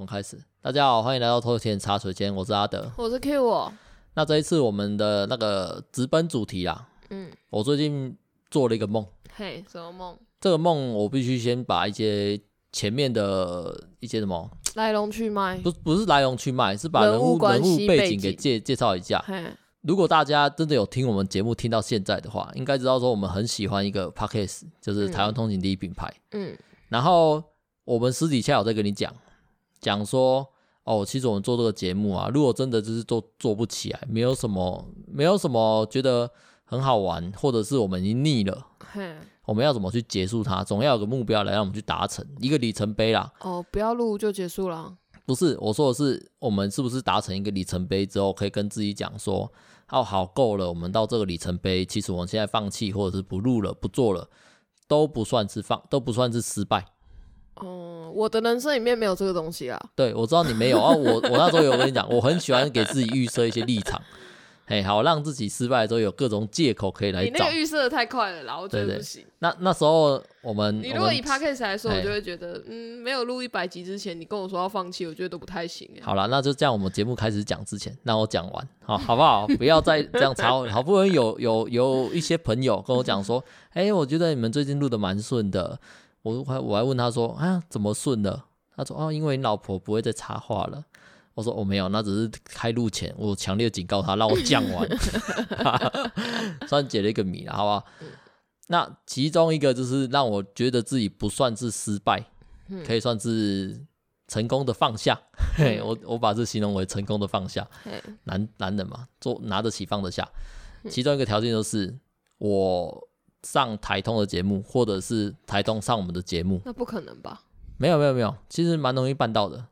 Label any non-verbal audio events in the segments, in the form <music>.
们开始。大家好，欢迎来到偷钱茶水间，我是阿德，我是 Q 我。那这一次我们的那个直奔主题啦，嗯，我最近做了一个梦。嘿，什么梦？这个梦我必须先把一些前面的一些什么 <tsk> 来龙去脉，不不是来龙去脉，是把人物人物背景给介介绍一下。嘿，如果大家真的有听我们节目听到现在的话，应该知道说我们很喜欢一个 Podcast，就是台湾通勤第一品牌。嗯，然后。我们私底下有在跟你讲，讲说哦，其实我们做这个节目啊，如果真的就是做做不起来，没有什么，没有什么觉得很好玩，或者是我们已经腻了，嘿我们要怎么去结束它？总要有个目标来让我们去达成一个里程碑啦。哦，不要录就结束了？不是，我说的是，我们是不是达成一个里程碑之后，可以跟自己讲说，哦，好，够了，我们到这个里程碑，其实我们现在放弃，或者是不录了，不做了，都不算是放，都不算是失败。哦，我的人生里面没有这个东西啊。<laughs> 对，我知道你没有啊。我我那时候有跟你讲，我很喜欢给自己预设一些立场，哎，好让自己失败的时候有各种借口可以来找。你那个预设的太快了啦，我觉得不行。那那时候我们，你如果以 Podcast 来说，我就会觉得，嗯，没有录一百集之前，你跟我说要放弃，我觉得都不太行。好了，那就这样，我们节目开始讲之前，那我讲完，好，好不好？不要再这样吵。好不容易有有有一些朋友跟我讲说，哎，我觉得你们最近录的蛮顺的。我还我还问他说啊，怎么顺了？他说哦，因为你老婆不会再插话了。我说我、哦、没有，那只是开路前我强烈警告他，让我降完，<laughs> 算解了一个谜了，好不好？那其中一个就是让我觉得自己不算是失败，可以算是成功的放下。嘿，我我把这形容为成功的放下。男男人嘛，做拿得起放得下。其中一个条件就是我。上台通的节目，或者是台通上我们的节目，那不可能吧？没有没有没有，其实蛮容易办到的，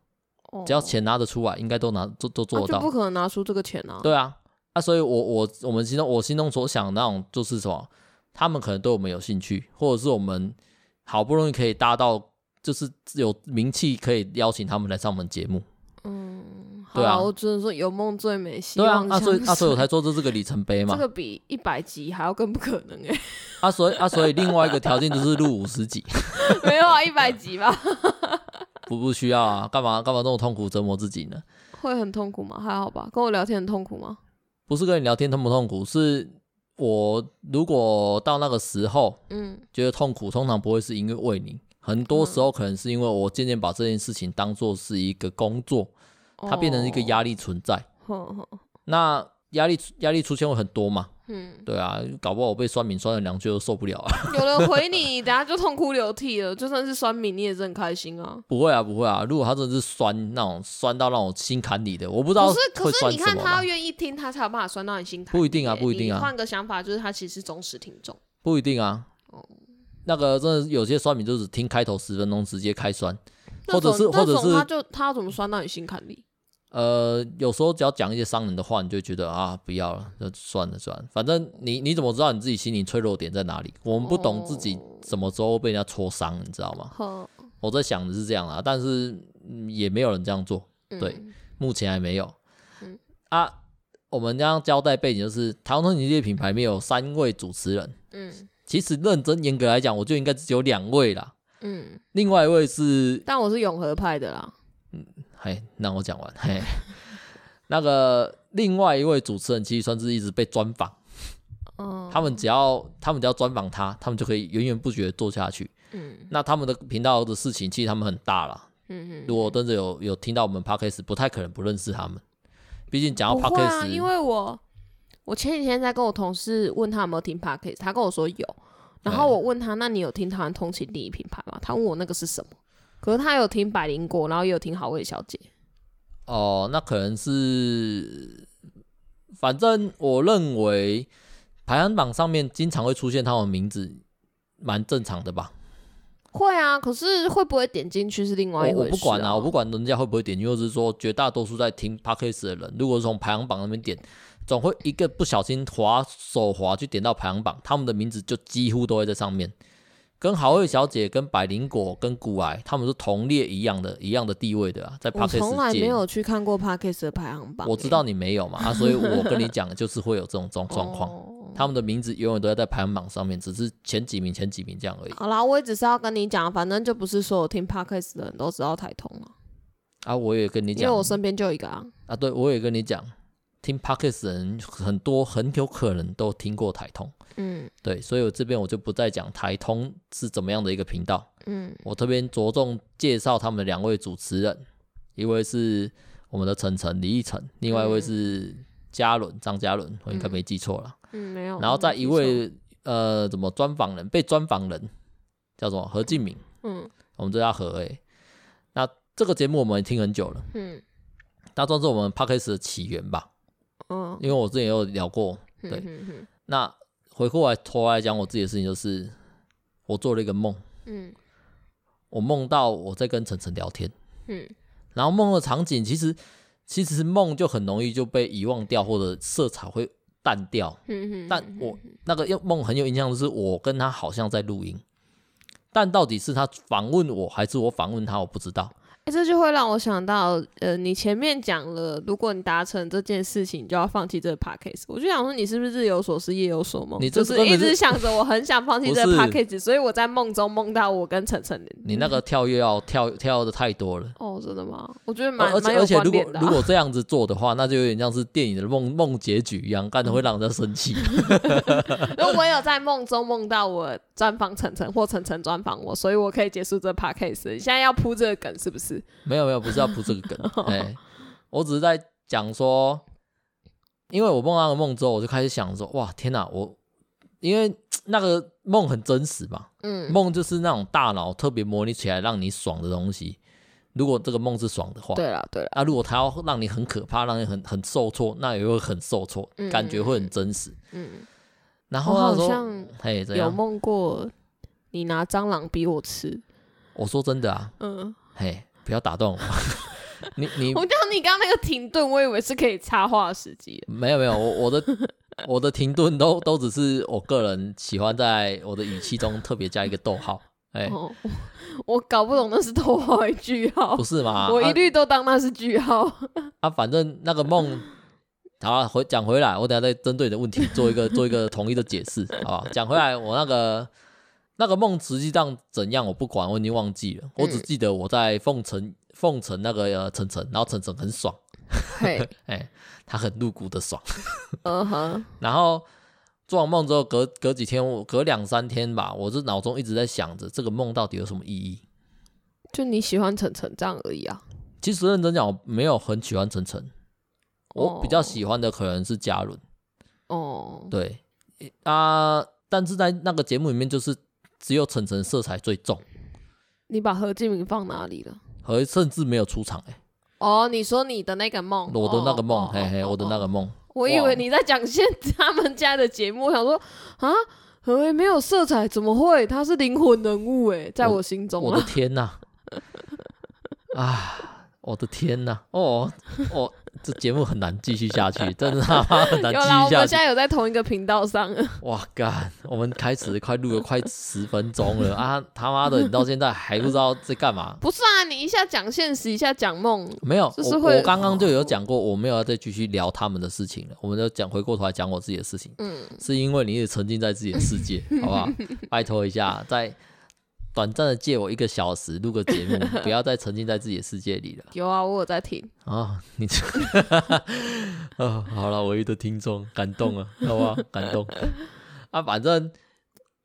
哦、只要钱拿得出来，应该都拿都都做得到。啊、不可能拿出这个钱啊？对啊，啊，所以我我我们心中我心中所想的那种就是什么，他们可能对我们有兴趣，或者是我们好不容易可以搭到，就是有名气可以邀请他们来上我们节目。嗯，对啊，我只能说有梦最美，希望对啊，啊所以啊所以我才做这这个里程碑嘛，这个比一百集还要更不可能哎，啊所以啊所以另外一个条件就是录五十集，<laughs> 没有啊一百集吧，<laughs> 不不需要啊，干嘛干嘛这么痛苦折磨自己呢？会很痛苦吗？还好吧，跟我聊天很痛苦吗？不是跟你聊天痛不痛苦，是我如果到那个时候，嗯，觉得痛苦，通常不会是因为为你。很多时候可能是因为我渐渐把这件事情当做是一个工作，它变成一个压力存在。哦、那压力压力出现会很多嘛？嗯，对啊，搞不好我被酸敏酸了两句都受不了啊。有人回你，<laughs> 等下就痛哭流涕了。就算是酸民，你也是很开心啊。不会啊，不会啊。如果他真的是酸那种酸到让我心坎里的，我不知道。可是可是你看他愿意听，他才有办法酸到你心坎里。不一定啊，不一定啊。换个想法，就是他其实是忠实听众。不一定啊。哦。那个真的有些酸敏就是听开头十分钟直接开酸，或者是或者是他就他要怎么酸到你心坎里？呃，有时候只要讲一些伤人的话，你就觉得啊不要了，就算了算了，反正你你怎么知道你自己心里脆弱点在哪里？我们不懂自己什么时候被人家戳伤，你知道吗？哦、我在想的是这样啊，但是也没有人这样做，对，嗯、目前还没有。嗯、啊，我们这样交代背景就是台湾通勤这品牌里面有三位主持人，嗯。其实认真严格来讲，我就应该只有两位啦。嗯，另外一位是，但我是永和派的啦。嗯，嘿，那我讲完。嘿，<laughs> 那个另外一位主持人，其实算是一直被专访。嗯，他们只要他们只要专访他，他们就可以源源不绝的做下去。嗯，那他们的频道的事情，其实他们很大了。嗯嗯，如果真的有有听到我们 Podcast，不太可能不认识他们。毕竟讲到 Podcast，因为我。我前几天在跟我同事问他有没有听 Podcast，他跟我说有，然后我问他，那你有听台湾通勤第一品牌吗？他问我那个是什么，可是他有听百灵果，然后也有听好味小姐。哦，那可能是，反正我认为排行榜上面经常会出现他们名字，蛮正常的吧？会啊，可是会不会点进去是另外一回事啊。我，我不管啊，我不管人家会不会点进去，或是说绝大多数在听 Podcast 的人，如果是从排行榜那边点。总会一个不小心滑手滑去点到排行榜，他们的名字就几乎都会在上面，跟好味小姐、跟百灵果、跟古癌，他们是同列一样的、一样的地位的啊，在界。我从来没有去看过 Podcast 的排行榜。我知道你没有嘛，啊，所以 <laughs> 我跟你讲，就是会有这种状状况，他们的名字永远都要在排行榜上面，只是前几名、前几名这样而已。好啦，我也只是要跟你讲，反正就不是所有听 Podcast 的人都知道台通啊。啊，我也跟你讲，因为我身边就有一个啊。啊，对，我也跟你讲，听 Podcast 的人很多，很有可能都听过台通。嗯，对，所以我这边我就不再讲台通是怎么样的一个频道。嗯，我这边着重介绍他们两位主持人，一位是我们的晨晨李奕晨，另外一位是嘉伦张嘉伦，我应该没记错了。嗯，没有。然后再一位呃，怎么专访人被专访人叫做何敬明。嗯，我们这叫何诶。那这个节目我们也听很久了。嗯，那算是我们 Podcast 的起源吧。嗯，因为我之前也有聊过。对，那。回过来头来讲我自己的事情，就是我做了一个梦，嗯，我梦到我在跟晨晨聊天，嗯，然后梦的场景其实其实梦就很容易就被遗忘掉，或者色彩会淡掉，嗯，但我那个梦很有印象的是我跟他好像在录音，但到底是他访问我还是我访问他，我不知道。欸、这就会让我想到，呃，你前面讲了，如果你达成这件事情，你就要放弃这个 podcast。我就想说，你是不是日有所思，夜有所梦？你就是一直想着我很想放弃这个 podcast，所以我在梦中梦到我跟晨晨。你那个跳跃要跳跳的太多了。哦，真的吗？我觉得蛮而且而且如果如果这样子做的话，那就有点像是电影的梦梦结局一样，干的会让人生气。<laughs> 如果我有在梦中梦到我专访晨晨，或晨晨专访我，所以我可以结束这 podcast。你现在要铺这个梗是不是？没有没有，不是要铺这个梗，<laughs> 哎、欸，我只是在讲说，因为我梦到那个梦之后，我就开始想说，哇，天哪，我因为那个梦很真实嘛，嗯，梦就是那种大脑特别模拟起来让你爽的东西。如果这个梦是爽的话，对了对了，啊，如果他要让你很可怕，让你很很受挫，那也会很受挫，嗯、感觉会很真实，嗯。然后他说嘿，有梦过你拿蟑螂逼我吃，我说真的啊，嗯，嘿。不要打断我，<laughs> 你你我刚你刚刚那个停顿，我以为是可以插话时机。没有没有，我我的 <laughs> 我的停顿都都只是我个人喜欢在我的语气中特别加一个逗号。哎、欸哦，<laughs> 我搞不懂那是逗号还是句号？不是吗？我一律都当那是句号。啊，啊，反正那个梦，好了，回讲回来，我等下再针对你的问题做一个做一个统一的解释，好吧？讲回来，我那个。那个梦实际上怎样我不管，我已经忘记了。我只记得我在奉承奉承那个呃晨晨，然后晨晨很爽，嘿，<laughs> 哎，他很露骨的爽。<laughs> 嗯哼。然后做完梦之后，隔隔几天，我隔两三天吧，我这脑中一直在想着这个梦到底有什么意义？就你喜欢晨晨这样而已啊。其实认真讲，我没有很喜欢晨晨，我比较喜欢的可能是嘉伦。哦。对啊，但是在那个节目里面就是。只有晨晨色彩最重。你把何敬明放哪里了？何甚至没有出场哎、欸。哦，你说你的那个梦，我的那个梦，哦、嘿嘿，哦、我的那个梦。我以为你在讲现他们家的节目，我想说啊，何为没有色彩，怎么会？他是灵魂人物哎，在我心中我。我的天呐！<laughs> 啊，我的天呐！哦哦。这节目很难继续下去，<laughs> 真的很难继续下去。有啦，我们现在有在同一个频道上。哇干！我们开始快录了快十分钟了啊！他妈的，你到现在还不知道在干嘛？不是啊，你一下讲现实，一下讲梦，没有。就是会我刚刚就有讲过，我没有要再继续聊他们的事情了。我们就讲回过头来讲我自己的事情。嗯，是因为你也沉浸在自己的世界，好不好？拜托一下，在。短暂的借我一个小时录个节目，<laughs> 不要再沉浸在自己的世界里了。有啊，我有在听啊、哦。你这，<laughs> 哦，好了，唯一的听众感动啊，好吧？感动 <laughs> 啊！反正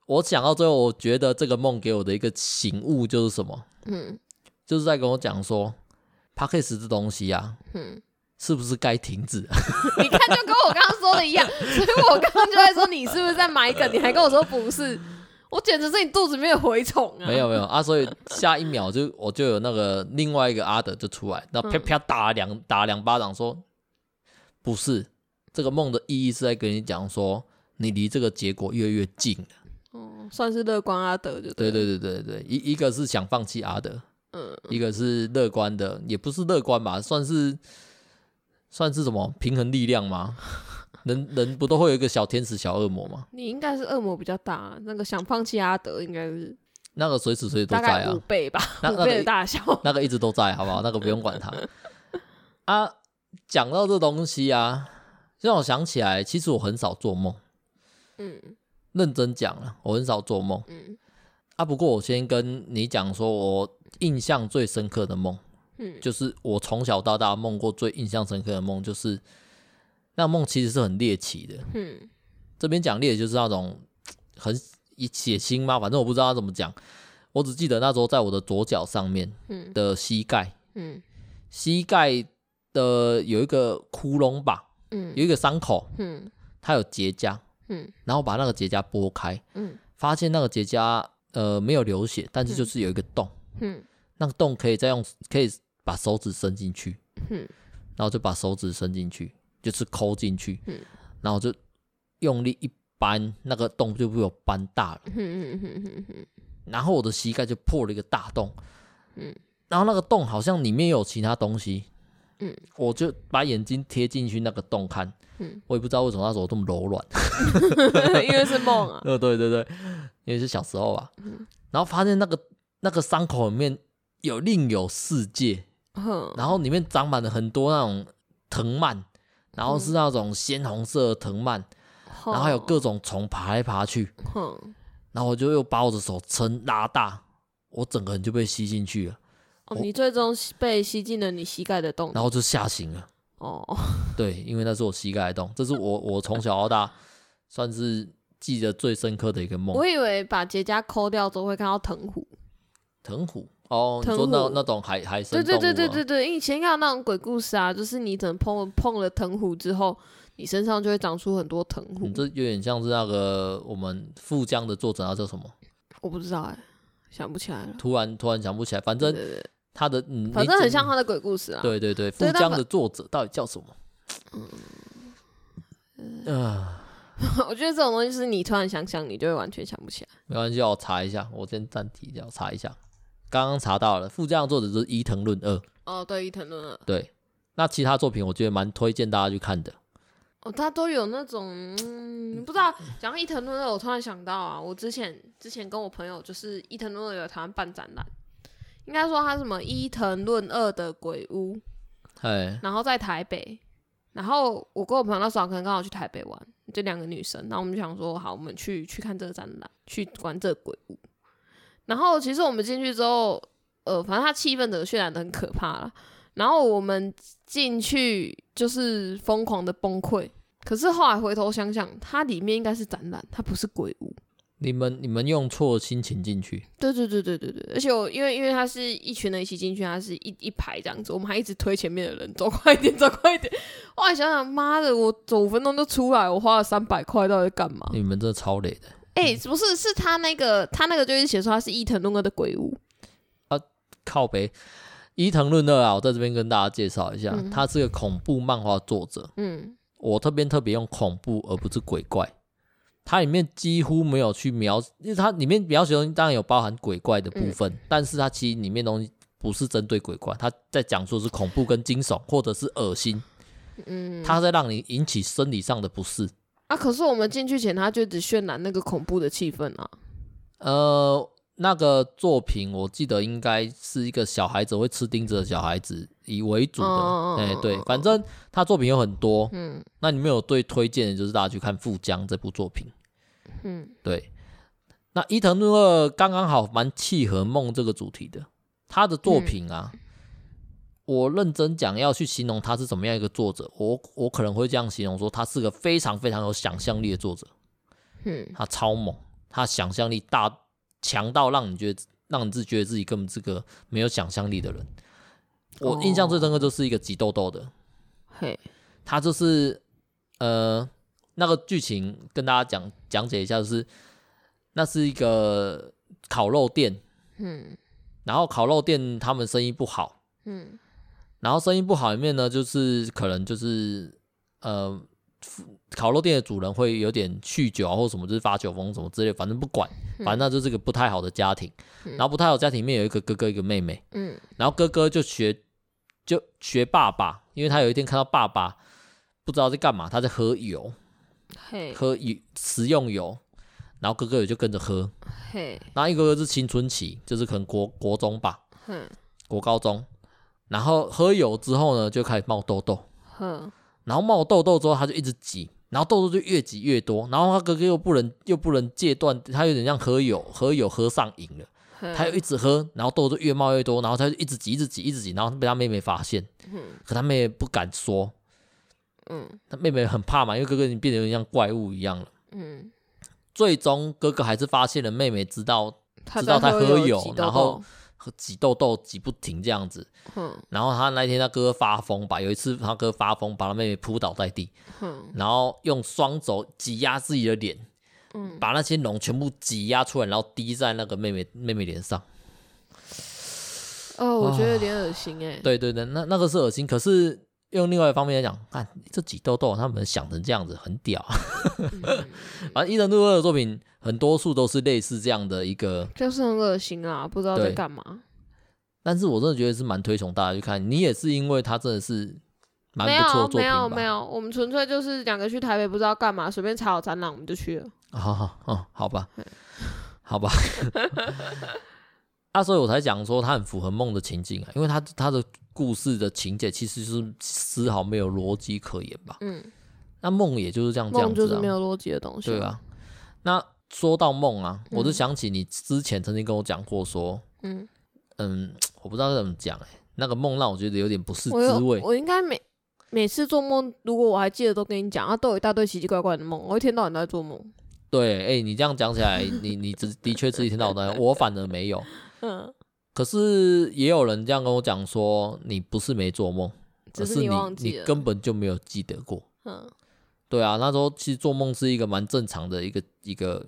我想到最后，我觉得这个梦给我的一个醒悟就是什么？嗯，就是在跟我讲说，Podcast 这东西啊，嗯，是不是该停止？你看，就跟我刚刚说的一样，所以我刚刚就在说，你是不是在埋梗？你还跟我说不是。我简直是你肚子里面的蛔虫啊！没有没有啊，所以下一秒就我就有那个另外一个阿德就出来，那啪啪打两打两巴掌，说不是这个梦的意义是在跟你讲说，你离这个结果越来越近了。哦，算是乐观阿德就对。对对对对对，一一个是想放弃阿德，嗯，一个是乐观的，也不是乐观吧，算是算是什么平衡力量吗？人人不都会有一个小天使、小恶魔吗？你应该是恶魔比较大，那个想放弃阿德应该是那个随时随地都在啊，五倍吧，五倍的大小，<laughs> 那个一直都在，好不好？那个不用管他 <laughs> 啊。讲到这东西啊，让我想起来，其实我很少做梦。嗯，认真讲了，我很少做梦。嗯啊，不过我先跟你讲说，我印象最深刻的梦，嗯，就是我从小到大梦过最印象深刻的梦，就是那梦其实是很猎奇的。嗯，这边讲猎就是那种 <tsk> 很血腥嘛，反正我不知道他怎么讲。我只记得那时候在我的左脚上面的膝盖，嗯，膝盖的有一个窟窿吧，嗯，有一个伤口，嗯，它有结痂，嗯，然后把那个结痂剥开，嗯，发现那个结痂呃没有流血，但是就是有一个洞，嗯，那个洞可以再用可以把手指伸进去，嗯，然后就把手指伸进去，就是抠进去，嗯，然后就用力一扳，那个洞就被我扳大了，嗯嗯嗯嗯嗯。然后我的膝盖就破了一个大洞，嗯，然后那个洞好像里面有其他东西，嗯，我就把眼睛贴进去那个洞看，嗯，我也不知道为什么那时候这么柔软，<laughs> 因为是梦啊，<laughs> 呃，对对对，因为是小时候吧，嗯，然后发现那个那个伤口里面有另有世界，嗯，然后里面长满了很多那种藤蔓，然后是那种鲜红色的藤蔓，然后还有各种虫爬来爬去，嗯。然后我就又把我的手撑拉大，我整个人就被吸进去了。哦，你最终被吸进了你膝盖的洞，然后就吓醒了。哦，对，因为那是我膝盖的洞，这是我我从小到大算是记得最深刻的一个梦。我以为把结痂抠掉之后会看到藤壶。藤壶哦，你说那那种海海。对对对对对对，以前看到那种鬼故事啊，就是你等碰碰了藤壶之后。你身上就会长出很多藤壶，这有点像是那个我们富江的作者，他叫什么？我不知道哎，想不起来了。突然突然想不起来，反正他的嗯，反正很像他的鬼故事啊。对对对，富江的作者到底叫什么？嗯，啊，<laughs> 我觉得这种东西是你突然想想，你就会完全想不起来。没关系，我查一下，我先暂停一下，我查一下。刚刚查到了，富江的作者就是伊藤润二。哦，对，伊藤润二。对，那其他作品我觉得蛮推荐大家去看的。哦，他都有那种，嗯、不知道讲到伊藤润二，我突然想到啊，我之前之前跟我朋友就是伊藤润二有台湾办展览，应该说他什么伊藤润二的鬼屋，嘿然后在台北，然后我跟我朋友那时候可能刚好去台北玩，就两个女生，然后我们就想说，好，我们去去看这个展览，去玩这个鬼屋，然后其实我们进去之后，呃，反正他气氛的渲染的很可怕了。然后我们进去就是疯狂的崩溃，可是后来回头想想，它里面应该是展览，它不是鬼屋。你们你们用错心情进去。对对对对对对，而且我因为因为它是一群人一起进去，它是一一排这样子，我们还一直推前面的人走快一点，走快一点。后来想想，妈的，我走五分钟就出来，我花了三百块，到底干嘛？你们这超累的。哎、欸，不是，是他那个他那个就是写说他是伊藤润二的鬼屋啊，靠北。伊藤润二啊，我在这边跟大家介绍一下，嗯、他是个恐怖漫画作者。嗯，我这边特别用恐怖而不是鬼怪，它里面几乎没有去描，因为它里面描写的东西当然有包含鬼怪的部分，嗯、但是它其实里面东西不是针对鬼怪，它在讲述是恐怖跟惊悚或者是恶心。嗯，它在让你引起生理上的不适。啊，可是我们进去前他就只渲染那个恐怖的气氛啊。呃。那个作品我记得应该是一个小孩子会吃钉子的小孩子以为主的，哎、哦欸，对，反正他作品有很多，嗯，那你们有最推荐的就是大家去看《富江》这部作品，嗯，对，那伊藤润二刚刚好蛮契合梦这个主题的，他的作品啊，嗯、我认真讲要去形容他是怎么样一个作者，我我可能会这样形容说他是个非常非常有想象力的作者，嗯，他超猛，他想象力大。强到让你觉得，让你自己觉得自己根本是个没有想象力的人。我印象最深刻就是一个挤痘痘的，嘿，他就是呃那个剧情跟大家讲讲解一下，就是那是一个烤肉店，嗯，然后烤肉店他们生意不好，嗯，然后生意不好里面呢，就是可能就是呃。烤肉店的主人会有点酗酒啊，或什么，就是发酒疯什么之类，反正不管，反正那就是个不太好的家庭。然后不太好家庭里面有一个哥哥，一个妹妹。嗯。然后哥哥就学，就学爸爸，因为他有一天看到爸爸不知道在干嘛，他在喝油，喝油食用油，然后哥哥也就跟着喝。嘿。然后一个哥是青春期，就是可能国国中吧，国高中。然后喝油之后呢，就开始冒痘痘。然后冒痘痘之后，他就一直挤，然后痘痘就越挤越多。然后他哥哥又不能又不能戒断，他有点像喝油喝油喝上瘾了。他又一直喝，然后痘痘越冒越多，然后他就一直挤，一直挤，一直挤，然后被他妹妹发现，嗯、可他妹妹不敢说，嗯，他妹妹很怕嘛，因为哥哥已经变得有点像怪物一样了，嗯，最终哥哥还是发现了妹妹知道，知道他喝油，然后挤痘痘挤不停这样子，嗯，然后他那天他哥哥发疯吧，有一次他哥发疯，把他妹妹扑倒在地，嗯，然后用双手挤压自己的脸。嗯，把那些脓全部挤压出来，然后滴在那个妹妹妹妹脸上。哦，我觉得有点恶心哎。对对对，那那个是恶心。可是用另外一方面来讲，看这挤痘痘，他们想成这样子很屌。反正伊藤润二的作品，很多数都是类似这样的一个，就是很恶心啊，不知道在干嘛。但是我真的觉得是蛮推崇大家去看。你也是因为他真的是。蛮不错的没有没有没有，我们纯粹就是两个去台北不知道干嘛，随便查好展览我们就去了。好好哦，好吧，好吧。<laughs> <laughs> 啊，所以我才讲说他很符合梦的情境啊，因为他他的故事的情节其实是丝毫没有逻辑可言吧。嗯。那梦也就是这样这样子啊。梦就是没有逻辑的东西。对啊。那说到梦啊，我就想起你之前曾经跟我讲过说，嗯嗯，我不知道怎么讲哎，那个梦让我觉得有点不是滋味。我，我应该每。每次做梦，如果我还记得，都跟你讲啊，都有一大堆奇奇怪怪的梦。我一天到晚都在做梦。对，哎、欸，你这样讲起来，你你的的确是一天到晚，我反而没有。<laughs> 嗯。可是也有人这样跟我讲说，你不是没做梦，只是你忘记，你你根本就没有记得过。嗯。对啊，那时候其实做梦是一个蛮正常的一个一个。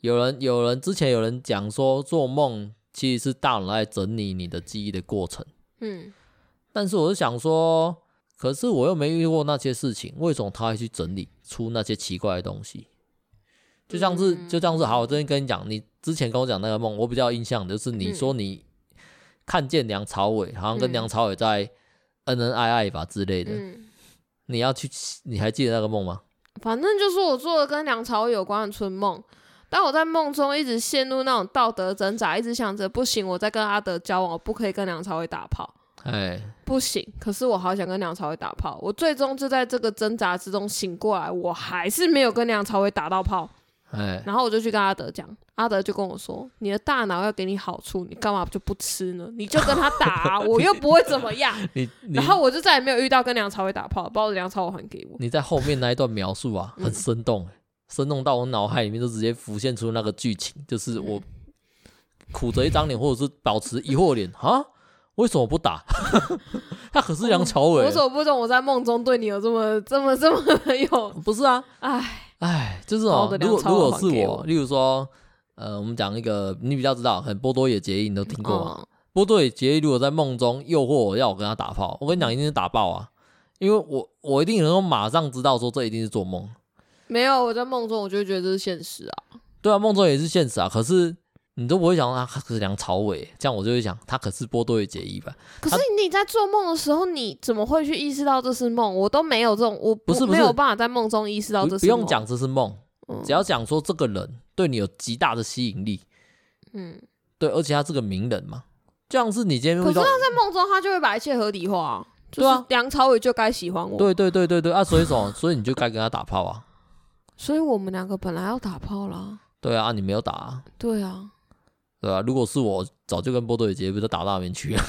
有人有人之前有人讲说，做梦其实是大脑在整理你的记忆的过程。嗯。但是我是想说。可是我又没遇过那些事情，为什么他会去整理出那些奇怪的东西？就像是，就像是，好，我这边跟你讲，你之前跟我讲那个梦，我比较印象就是你说你看见梁朝伟，好像跟梁朝伟在恩恩爱爱吧之类的。你要去，你还记得那个梦吗？反正就是我做了跟梁朝伟有关的春梦，但我在梦中一直陷入那种道德挣扎，一直想着不行，我在跟阿德交往，我不可以跟梁朝伟打炮。哎，不行！可是我好想跟梁朝伟打炮，我最终就在这个挣扎之中醒过来，我还是没有跟梁朝伟打到炮。哎，然后我就去跟阿德讲，阿德就跟我说：“你的大脑要给你好处，你干嘛就不吃呢？你就跟他打啊，<laughs> 我又不会怎么样。你”你然后我就再也没有遇到跟梁朝伟打炮，把我的梁朝伟还给我。你在后面那一段描述啊，很生动，嗯、生动到我脑海里面就直接浮现出那个剧情，就是我苦着一张脸，或者是保持疑惑脸啊。为什么不打？<laughs> 他可是梁朝伟。我所不懂，我在梦中对你有这么、这么、这么有？不是啊，哎哎，就是哦。如果如果是我，例如说，呃，我们讲一个你比较知道，很波多野结衣，你都听过吗？嗯、波多野结衣如果在梦中诱惑我要我跟他打炮，我跟你讲，一定是打爆啊！因为我我一定能够马上知道说这一定是做梦。没有，我在梦中我就觉得这是现实啊。对啊，梦中也是现实啊，可是。你都不会想到他可是梁朝伟，这样我就会想他可是波多野结衣吧？可是你在做梦的时候，你怎么会去意识到这是梦？我都没有这种，我不，不是没有办法在梦中意识到这是梦。不用讲这是梦，嗯、只要讲说这个人对你有极大的吸引力，嗯，对，而且他是个名人嘛，这样是你今天可是他在梦中他就会把一切合理化，对啊，梁朝伟就该喜欢我，对对对对对啊，所以说 <laughs> 所以你就该跟他打炮啊，所以我们两个本来要打炮啦，对啊，你没有打啊，对啊。对啊，如果是我，早就跟波多野结衣都打到那边去了。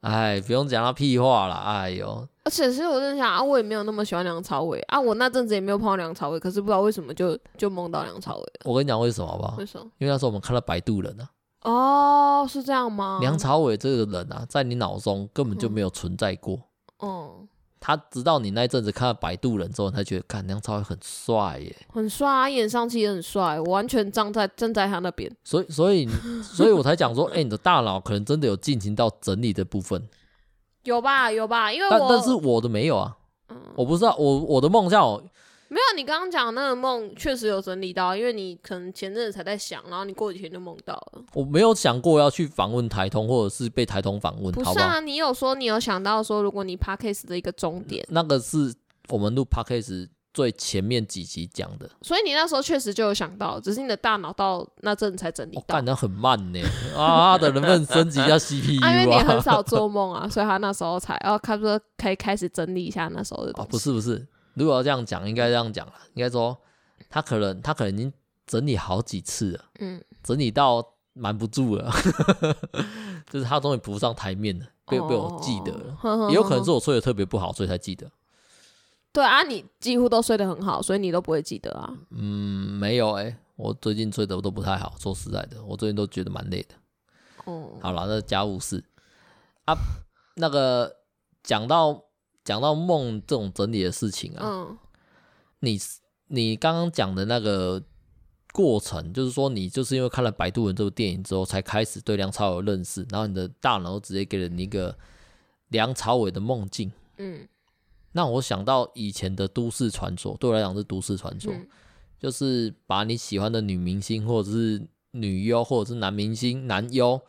哎，不用讲那屁话了，哎呦！而且其实我在想啊，我也没有那么喜欢梁朝伟啊，我那阵子也没有碰到梁朝伟，可是不知道为什么就就梦到梁朝伟。我跟你讲为什么好不好？为什么？因为那时候我们看了《摆渡人》啊。哦，是这样吗？梁朝伟这个人啊，在你脑中根本就没有存在过。嗯。嗯他直到你那一阵子看了《摆渡人》之后，他觉得看梁朝伟很帅耶，很帅啊，演上去也很帅，我完全站在站在他那边。所以，所以，所以我才讲说，哎、欸，你的大脑可能真的有进行到整理的部分，有吧，有吧，因为我但但是我的没有啊，嗯、我不知道，我我的梦想。没有，你刚刚讲的那个梦确实有整理到，因为你可能前阵子才在想，然后你过几天就梦到了。我没有想过要去访问台通，或者是被台通访问。不是啊，好好你有说你有想到说，如果你 Podcast 的一个终点，那个是我们录 Podcast 最前面几集讲的。所以你那时候确实就有想到，只是你的大脑到那阵才整理到。干得很慢呢，啊的能不能升级一下 CPU 啊？啊因为你很少做梦啊，所以他那时候才哦，他说可以开始整理一下那时候的东西。啊，不是不是。如果要这样讲，应该这样讲了，应该说他可能他可能已经整理好几次了，嗯，整理到瞒不住了，<laughs> 就是他终于浮上台面了，被被我记得了，哦、也有可能是我睡得特别不好，所以才记得。对啊，你几乎都睡得很好，所以你都不会记得啊。嗯，没有哎、欸，我最近睡得都不太好，说实在的，我最近都觉得蛮累的。哦，好了，那家务事啊，那个讲到讲到梦这种整理的事情啊，嗯，你你刚刚讲的那个过程，就是说你就是因为看了《摆渡人》这部电影之后，才开始对梁朝伟认识，然后你的大脑直接给了你一个梁朝伟的梦境，嗯。那我想到以前的都市传说，对我来讲是都市传说，嗯、就是把你喜欢的女明星或者是女优或者是男明星男优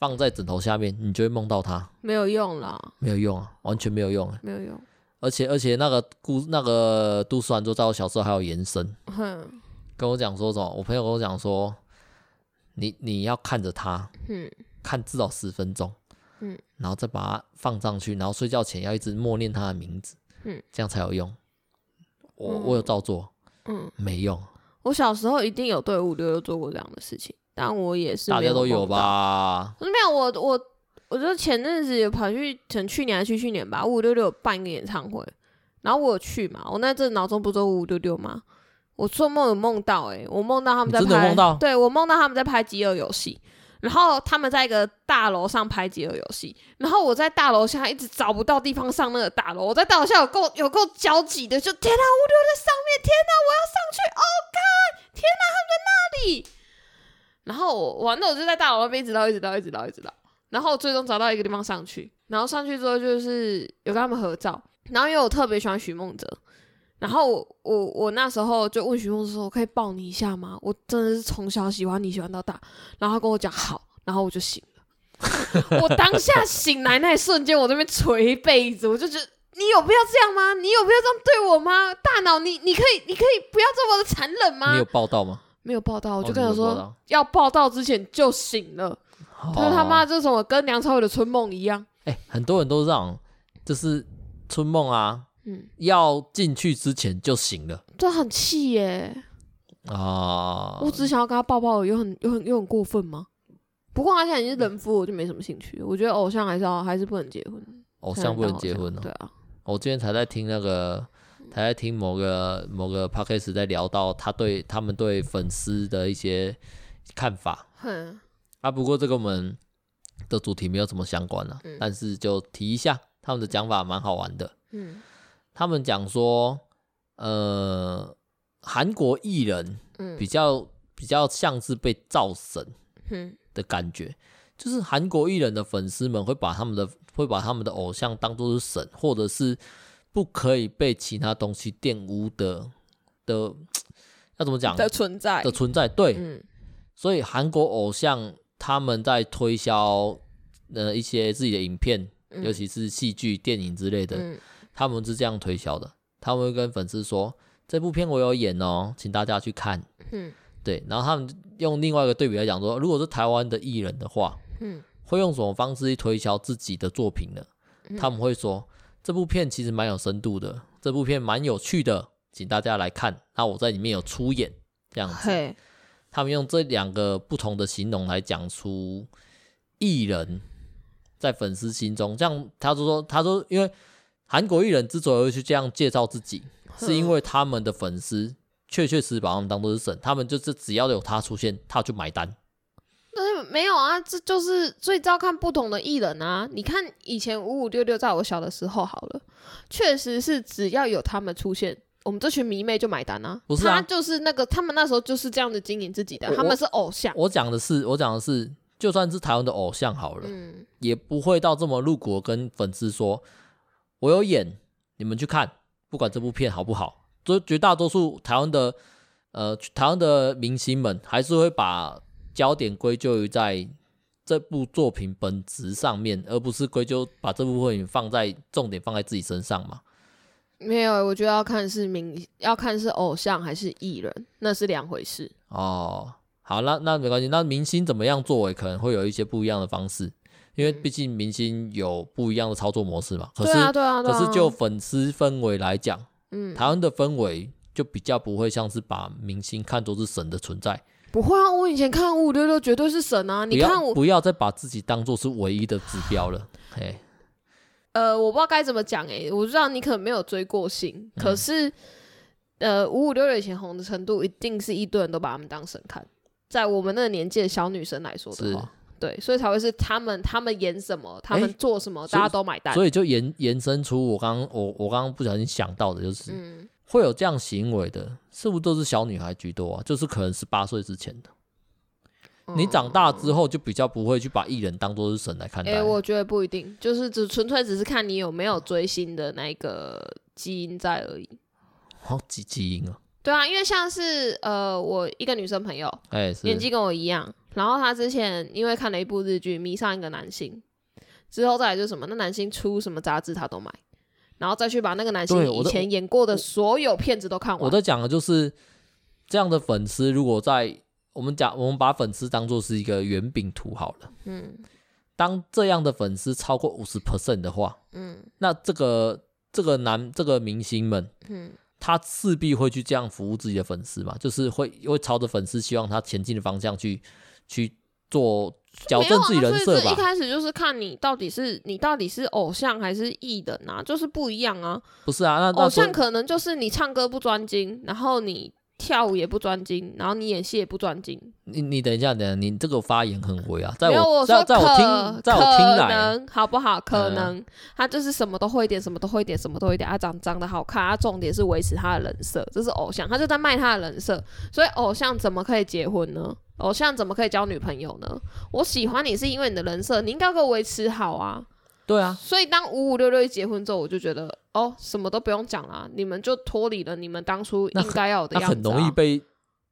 放在枕头下面，你就会梦到他。没有用啦，没有用啊，完全没有用，啊没有用。而且而且那个故那个都市传说在我小时候还有延伸，哼，跟我讲说什么？我朋友跟我讲说，你你要看着他，嗯，看至少十分钟，嗯，然后再把它放上去，然后睡觉前要一直默念他的名字。嗯，这样才有用。我我有照做，嗯，没用。我小时候一定有对五六六做过这样的事情，但我也是大家都有吧？没有，我我我就前阵子有跑去，可能去年还是去去年吧，五五六六办一个演唱会，然后我有去嘛，我那阵脑中不都五五六六吗？我做梦有梦到、欸，诶，我梦到他们在拍，对我梦到他们在拍饥饿游戏。然后他们在一个大楼上拍饥饿游戏，然后我在大楼下一直找不到地方上那个大楼。我在大楼下有够有够焦急的，就天哪，五六在上面，天哪，我要上去！Oh God，天哪，他们在那里。然后我玩的，我就在大楼那边一直捞，一直捞，一直捞，一直捞。然后最终找到一个地方上去，然后上去之后就是有跟他们合照。然后因为我特别喜欢许梦哲，然后我我那时候就问许梦哲说：“我可以抱你一下吗？”我真的是从小喜欢你喜欢到大。然后他跟我讲好，然后我就醒了。我当下醒来那一瞬间，我这边捶被子，我就觉得你有必要这样吗？你有必要这样对我吗？大脑，你你可以你可以不要这么的残忍吗？你有报道吗？没有报道，我就跟他说、哦、要报道之前就醒了。哦、他他妈这什么跟梁朝伟的春梦一样？哎、欸，很多人都这样，就是春梦啊。嗯，要进去之前就醒了，这很气耶！啊，我只想要跟他抱抱，有很有很有很过分吗？不过他现在已经是人夫，我就没什么兴趣。我觉得偶像还是要还是不能结婚，偶像不能结婚呢、喔。对啊，我今天才在听那个，才在听某个某个 podcast 在聊到他对他们对粉丝的一些看法。哼，啊，不过这个我们的主题没有什么相关了、啊，嗯、但是就提一下他们的讲法蛮好玩的。嗯。他们讲说，呃，韩国艺人比较、嗯、比较像是被造神的感觉，嗯、就是韩国艺人的粉丝们会把他们的会把他们的偶像当做是神，或者是不可以被其他东西玷污的的，<tsk> 要怎么讲的存在的存在，对，嗯、所以韩国偶像他们在推销呃一些自己的影片，嗯、尤其是戏剧、电影之类的。嗯他们是这样推销的，他们会跟粉丝说，这部片我有演哦，请大家去看。嗯，对。然后他们用另外一个对比来讲说，如果是台湾的艺人的话，嗯，会用什么方式去推销自己的作品呢？嗯、他们会说，这部片其实蛮有深度的，这部片蛮有趣的，请大家来看。那我在里面有出演，这样子。他们用这两个不同的形容来讲出艺人在粉丝心中，这样他就说，他说因为。韩国艺人之所以会去这样介绍自己，是因为他们的粉丝确确实实把他们当做是神，他们就是只要有他出现，他就买单。那没有啊，这就是所以照看不同的艺人啊。你看以前五五六六，在我小的时候好了，确实是只要有他们出现，我们这群迷妹就买单啊。不是啊，他就是那个，他们那时候就是这样子经营自己的，他们是偶像。我讲的是，我讲的是，就算是台湾的偶像好了，嗯，也不会到这么露骨跟粉丝说。我有演，你们去看，不管这部片好不好，就绝大多数台湾的呃台湾的明星们还是会把焦点归咎于在这部作品本质上面，而不是归咎把这部分放在重点放在自己身上嘛。没有，我觉得要看是明要看是偶像还是艺人，那是两回事。哦，好，那那没关系，那明星怎么样作为可能会有一些不一样的方式。因为毕竟明星有不一样的操作模式嘛，可是，可是就粉丝氛围来讲，嗯，台湾的氛围就比较不会像是把明星看作是神的存在。不会啊，我以前看五五六六绝对是神啊！你看我不要再把自己当做是唯一的指标了。嘿，呃，我不知道该怎么讲诶，我知道你可能没有追过星，嗯、可是呃，五五六六以前红的程度，一定是一堆人都把他们当神看。在我们那个年纪的小女生来说的话，对，所以才会是他们，他们演什么，他们做什么，大家都买单。所以就延延伸出我刚我我刚刚不小心想到的就是。嗯会有这样行为的，是不是都是小女孩居多啊？就是可能十八岁之前的。嗯、你长大之后就比较不会去把艺人当做是神来看待。哎、欸，我觉得不一定，就是只纯粹只是看你有没有追星的那个基因在而已。好、哦，几基因啊？对啊，因为像是呃，我一个女生朋友，哎、欸，年纪跟我一样，然后她之前因为看了一部日剧，迷上一个男星，之后再来就是什么，那男星出什么杂志她都买。然后再去把那个男星以前演过的所有片子都看完。我在讲的就是这样的粉丝，如果在我们讲，我们把粉丝当做是一个圆饼图好了。嗯。当这样的粉丝超过五十 percent 的话，嗯，那这个这个男这个明星们，嗯，他势必会去这样服务自己的粉丝嘛，就是会会朝着粉丝希望他前进的方向去去做。矫正自己人设吧。一开始就是看你到底是你到底是偶像还是艺人啊，就是不一样啊。不是啊，那偶像可能就是你唱歌不专精，然后你跳舞也不专精，然后你演戏也不专精。你你等一下，等一下，你这个发言很微啊。在我在在我听，在我听来，可能好不好？可能他就是什么都会一点，什么都会一点，什么都会一点。他长长得好看，他重点是维持他的人设，这是偶像，他就在卖他的人设。所以偶像怎么可以结婚呢？偶像怎么可以交女朋友呢？我喜欢你是因为你的人设，你应该要给我维持好啊。对啊，所以当五五六六一结婚之后，我就觉得哦，什么都不用讲了，你们就脱离了你们当初应该要的样子啊。那很容易被，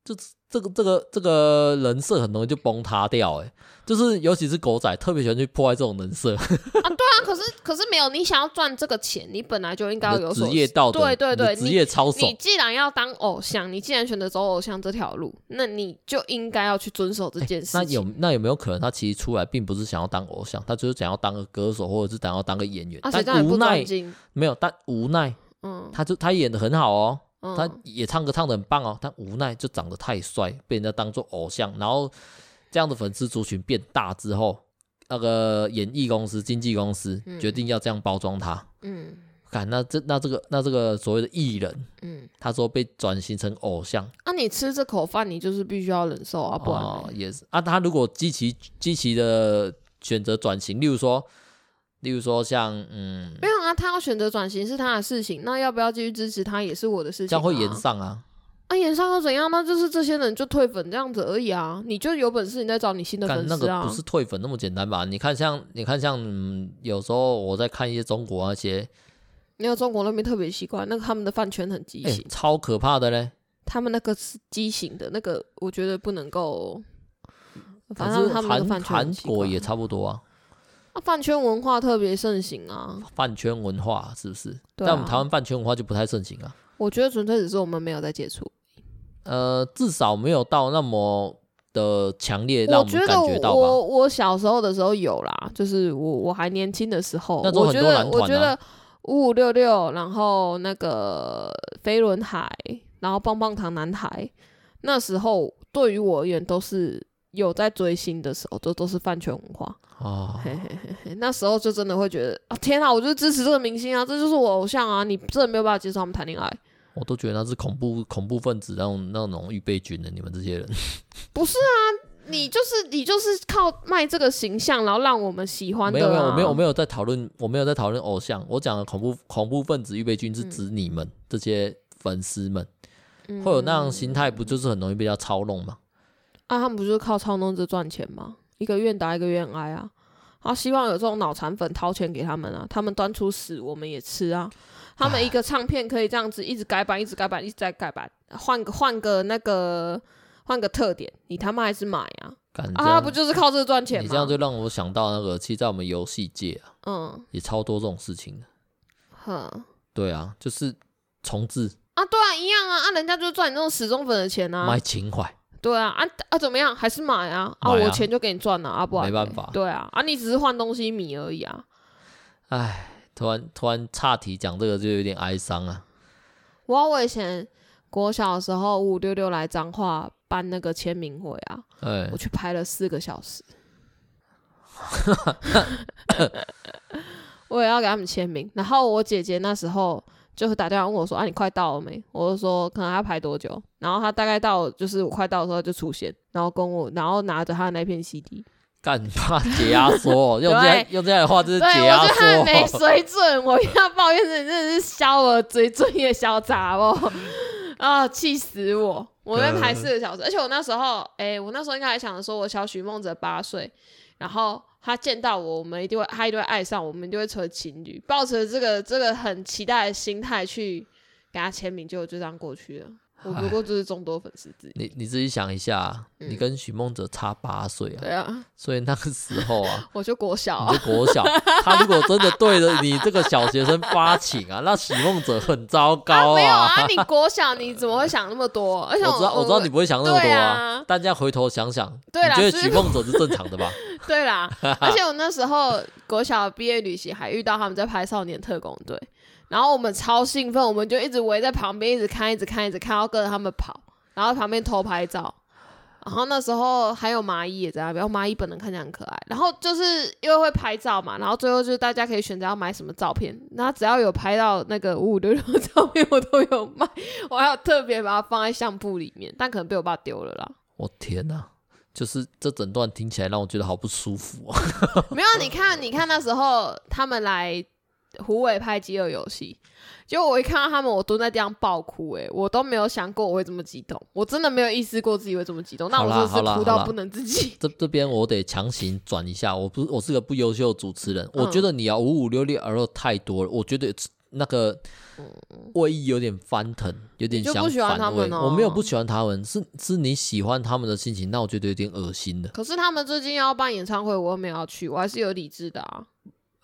就这个这个这个人设很容易就崩塌掉，欸，哎，就是尤其是狗仔特别喜欢去破坏这种人设 <laughs> 啊。对啊，可是可是没有，你想要赚这个钱，你本来就应该要有职业道德，对对对，职业操守。你既然要当偶像，你既然选择走偶像这条路，那你就应该要去遵守这件事情。欸，<laughs> 那有那有没有可能他其实出来并不是想要当偶像，他就是想要当个歌手，或者是想要当个演员，啊，但无奈没有，但无奈，嗯，他就他演的很好哦。嗯、他也唱歌唱得很棒哦，但无奈就长得太帅，被人家当做偶像。然后这样的粉丝族群变大之后，那个演艺公司、经纪公司决定要这样包装他。嗯，看那这那这个那这个所谓的艺人，嗯，他说被转型成偶像。那、啊、你吃这口饭，你就是必须要忍受啊，不然哦也是啊。他如果积极积极的选择转型，例如说。例如说像嗯，没有啊，他要选择转型是他的事情，那要不要继续支持他也是我的事情，啊。这样会延上啊？啊，延上又怎样？那就是这些人就退粉这样子而已啊！你就有本事你再找你新的粉丝啊！那个不是退粉那么简单吧？你看像你看像嗯，有时候我在看一些中国那些，没有中国那边特别奇怪，那个他们的饭圈很畸形，欸，超可怕的嘞！他们那个是畸形的，那个我觉得不能够。反正他们韩韩国也差不多啊。饭圈文化特别盛行啊！饭圈文化是不是？在、啊、我们台湾饭圈文化就不太盛行啊。我觉得纯粹只是我们没有在接触。呃，至少没有到那么的强烈，让我们感觉到吧。我我小时候的时候有啦，就是我我还年轻的时候，我觉得我觉得五五六六，然后那个飞轮海，然后棒棒糖男孩，那时候对于我而言都是有在追星的时候，都都是饭圈文化。哦，嘿嘿嘿嘿，那时候就真的会觉得啊，天啊，我就支持这个明星啊，这就是我偶像啊！你真的没有办法接受他们谈恋爱，我都觉得那是恐怖恐怖分子那种那种预备军的，你们这些人 <laughs> 不是啊？你就是你就是靠卖这个形象，然后让我们喜欢的、啊。没有没有，我没有我没有在讨论，我没有在讨论偶像，我讲的恐怖恐怖分子预备军是指你们、嗯、这些粉丝们、嗯、会有那样心态，不就是很容易被他操弄吗？啊，他们不就是靠操弄这赚钱吗？一个愿打一个愿挨啊！啊希望有这种脑残粉掏钱给他们啊，他们端出屎我们也吃啊。他们一个唱片可以这样子一直改版，一直改版，一直在改版，换个换个那个换个特点，你他妈还是买啊？啊，不就是靠这赚钱吗？你这样就让我想到那个，其实在我们游戏界啊，嗯，也超多这种事情的。哼，对啊，就是重置啊，对啊，一样啊，啊，人家就赚你那种死忠粉的钱啊，卖情怀。对啊，啊啊怎么样？还是买啊！啊，啊我钱就给你赚了啊，不然，没办法。对啊，啊你只是换东西米而已啊。唉，突然突然岔题讲这个就有点哀伤啊。我我以前国小的时候五五六六来彰化办那个签名会啊，哎，我去排了四个小时，<laughs> 我也要给他们签名。然后我姐姐那时候就打电话问我说：“啊，你快到了没？”我就说：“可能还要排多久？”然后他大概到就是我快到的时候就出现，然后跟我，然后拿着他的那片 CD。干嘛解压缩？用这样用这样的话就是解压缩。对，我觉得他没水准，我要抱怨是，真的是消我最专业小杂哦。啊，气死我！我在排四个小时，而且我那时候，哎、欸，我那时候应该还想着说，我小许梦哲八岁，然后他见到我，我们一定会，他一定会爱上我们，就会成为情侣，抱着这个这个很期待的心态去给他签名，就就这样过去了。<laughs> 我不过就是众多粉丝之一。你你自己想一下，嗯、你跟许梦哲差八岁啊。对啊。所以那个时候啊，<laughs> 我就国小啊。你就国小，他如果真的对着你这个小学生发情啊，那许梦哲很糟糕啊，啊。没有啊，你 <laughs> 国小你怎么会想那么多？而且我，我知道，我知道你不会想那么多啊。大家、啊、回头想想，对啦，你觉得许梦哲是正常的吧？对啦。而且我那时候国小毕业旅行还遇到他们在拍《少年特工队》，然后我们超兴奋，我们就一直围在旁边，一直看，一直看，一直看，要跟着他们跑。然后旁边偷拍照，然后那时候还有蚂蚁也在那边，蚂蚁本人看起来很可爱。然后就是因为会拍照嘛，然后最后就是大家可以选择要买什么照片，那只要有拍到那个五五六六的照片，我都有卖。我还有特别把它放在相簿里面，但可能被我爸丢了啦。我天哪，就是这整段听起来让我觉得好不舒服啊！没有，你看，你看那时候他们来虎尾拍饥饿游戏。结果我一看到他们，我蹲在地上爆哭，欸，诶，我都没有想过我会这么激动，我真的没有意识过自己会这么激动。那我真的是哭到不能自己。这这边我得强行转一下，我不我是个不优秀的主持人，嗯、我觉得你要五五六六而太多了，我觉得那个胃有点翻腾，有点想反胃。就不喜欢他们哦。我没有不喜欢他们，是是你喜欢他们的心情，那我觉得有点恶心的。可是他们最近要办演唱会，我又没有要去，我还是有理智的啊。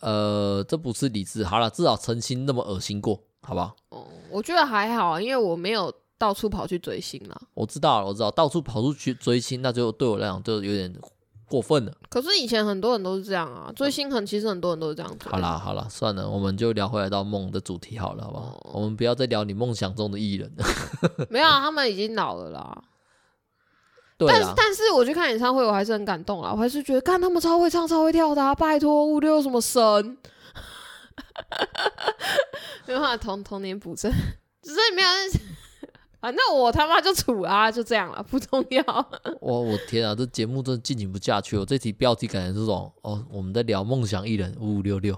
呃，这不是理智。好了，至少曾经那么恶心过。好不好？哦，我觉得还好，因为我没有到处跑去追星啦。我知道了，我知道，到处跑出去追星，那就对我来讲就有点过分了。可是以前很多人都是这样啊，追星很其实很多人都是这样子。好啦好啦，算了，我们就聊回来到梦的主题好了，好不好？哦、我们不要再聊你梦想中的艺人了。<laughs> <laughs> 没有啊，他们已经老了啦。对，但是但是我去看演唱会，我还是很感动啊，我还是觉得看他们超会唱、超会跳的啊！拜托，五六有什么神？<laughs> 没办法童童年补正，只是没有认识。<laughs> 反正我他妈就处啊，就这样了，不重要。我我天啊，这节目真的进行不下去。我这题标题感觉这种哦，我们在聊梦想艺人五五六六，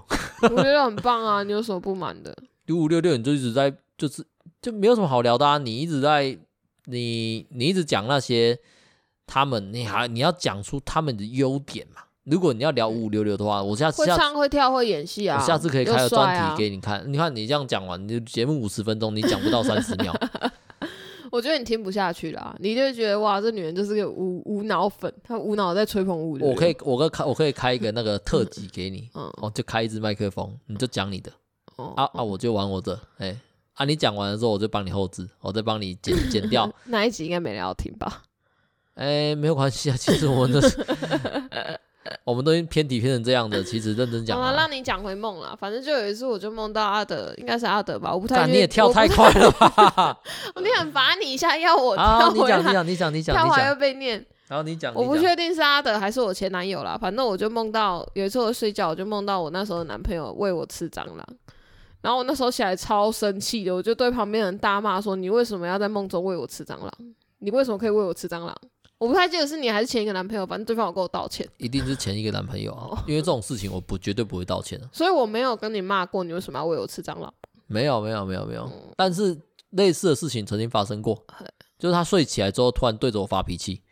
五五六六很棒啊，你有什么不满的？五五六六，你就一直在就是就没有什么好聊的啊。你一直在你你一直讲那些他们，你还你要讲出他们的优点嘛。如果你要聊五五六六的话，我下次会唱会跳会演戏啊，我下次可以开个专题给你看。啊、你看你这样讲完，你的节目五十分钟，你讲不到三十 <laughs> 秒。我觉得你听不下去啦，你就觉得哇，这女人就是个无无脑粉，她无脑在吹捧五五六六。我可以，我可开，我可以开一个那个特辑给你，嗯，哦，就开一支麦克风，你就讲你的，哦、啊啊，我就玩我的，哎、欸，啊，你讲完了之后，我就帮你后置，我再帮你剪 <laughs> 剪掉。那一集应该没人要听吧？哎、欸，没有关系啊，其实我们都是。<laughs> 我们都已经偏题偏成这样的，其实认真讲，好了，让你讲回梦了。反正就有一次，我就梦到阿德，应该是阿德吧，我不太。你也跳太快了吧？我你很罚你一下，要我跳回来。你讲，你讲，你讲，你讲，跳回来又被念。然后你讲，我不确定是阿德还是我前男友啦。反正我就梦到有一次我睡觉，我就梦到我那时候的男朋友喂我吃蟑螂，然后我那时候起来超生气的，我就对旁边人大骂说：“你为什么要在梦中喂我吃蟑螂？你为什么可以喂我吃蟑螂？”我不太记得是你还是前一个男朋友，反正对方有跟我道歉。一定是前一个男朋友啊，因为这种事情我不绝对不会道歉的。所以我没有跟你骂过，你为什么要喂我吃蟑螂？没有，没有，没有，没有。嗯、但是类似的事情曾经发生过，就是他睡起来之后突然对着我发脾气。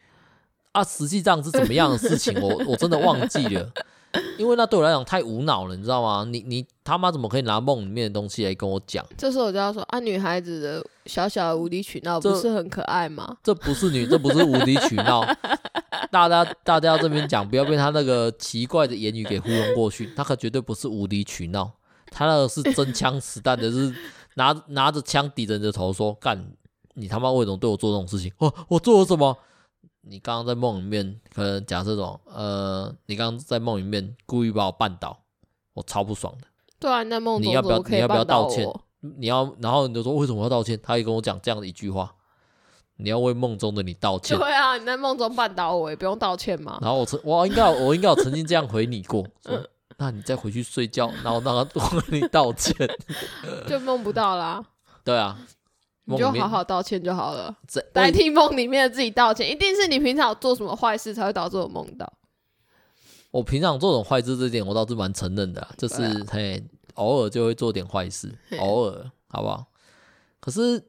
啊，实际上是怎么样的事情，我我真的忘记了。<laughs> 因为那对我来讲太无脑了，你知道吗？你你他妈怎么可以拿梦里面的东西来跟我讲？这时候我就要说啊，女孩子的小小的无理取闹不是很可爱吗？这，不是女，这不是无理取闹。<laughs> 大家大家这边讲，不要被他那个奇怪的言语给糊弄过去。他可绝对不是无理取闹，他那个是真枪实弹的，是拿拿着枪抵着你的头说干，你他妈为什么对我做这种事情？我我做了什么？你刚刚在梦里面，可能假设这种，呃，你刚刚在梦里面故意把我绊倒，我超不爽的。对啊，你在梦中你要不要你要不要道歉？你要，然后你就说为什么要道歉？他也跟我讲这样的一句话，你要为梦中的你道歉。对啊，你在梦中绊倒我，也不用道歉嘛。然后我曾，我应该，我应该有曾经这样回你过，说，那你再回去睡觉，然后让他 <laughs> 为你道歉，<laughs> 就梦不到啦。对啊，你就好好道歉就好了，代替梦里面的自己道歉。一定是你平常有做什么坏事才会导致我梦到。我平常做这种坏事这点，我倒是蛮承认的啦，就是、啊、嘿，偶尔就会做点坏事，偶尔，好不好？可是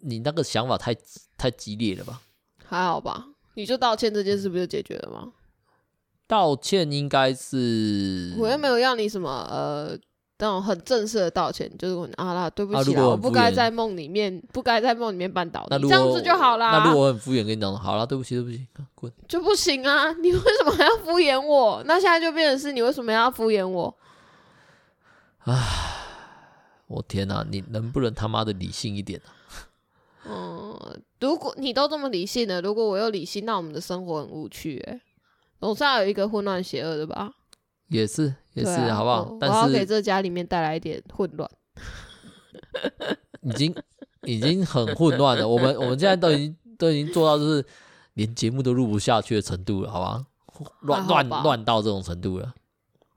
你那个想法太太激烈了吧？还好吧？你就道歉这件事不就解决了吗？道歉应该是，我又没有要你什么呃。那种很正式的道歉，就是我啊啦，对不起啦，啊、我不该在梦里面，不该在梦里面绊倒你，这样子就好啦。那如果我很敷衍跟你讲，好啦，对不起，对不起，滚，就不行啊！<laughs> 你为什么还要敷衍我？那现在就变成是你为什么要敷衍我？唉，我天哪、啊，你能不能他妈的理性一点呢、啊？嗯，如果你都这么理性了，如果我又理性，那我们的生活很无趣哎，总是要有一个混乱邪恶的吧？也是也是，啊、好不好？我但是我要给这家里面带来一点混乱，已经已经很混乱了。我们我们现在都已经都已经做到就是连节目都录不下去的程度了，好吧？乱乱乱到这种程度了，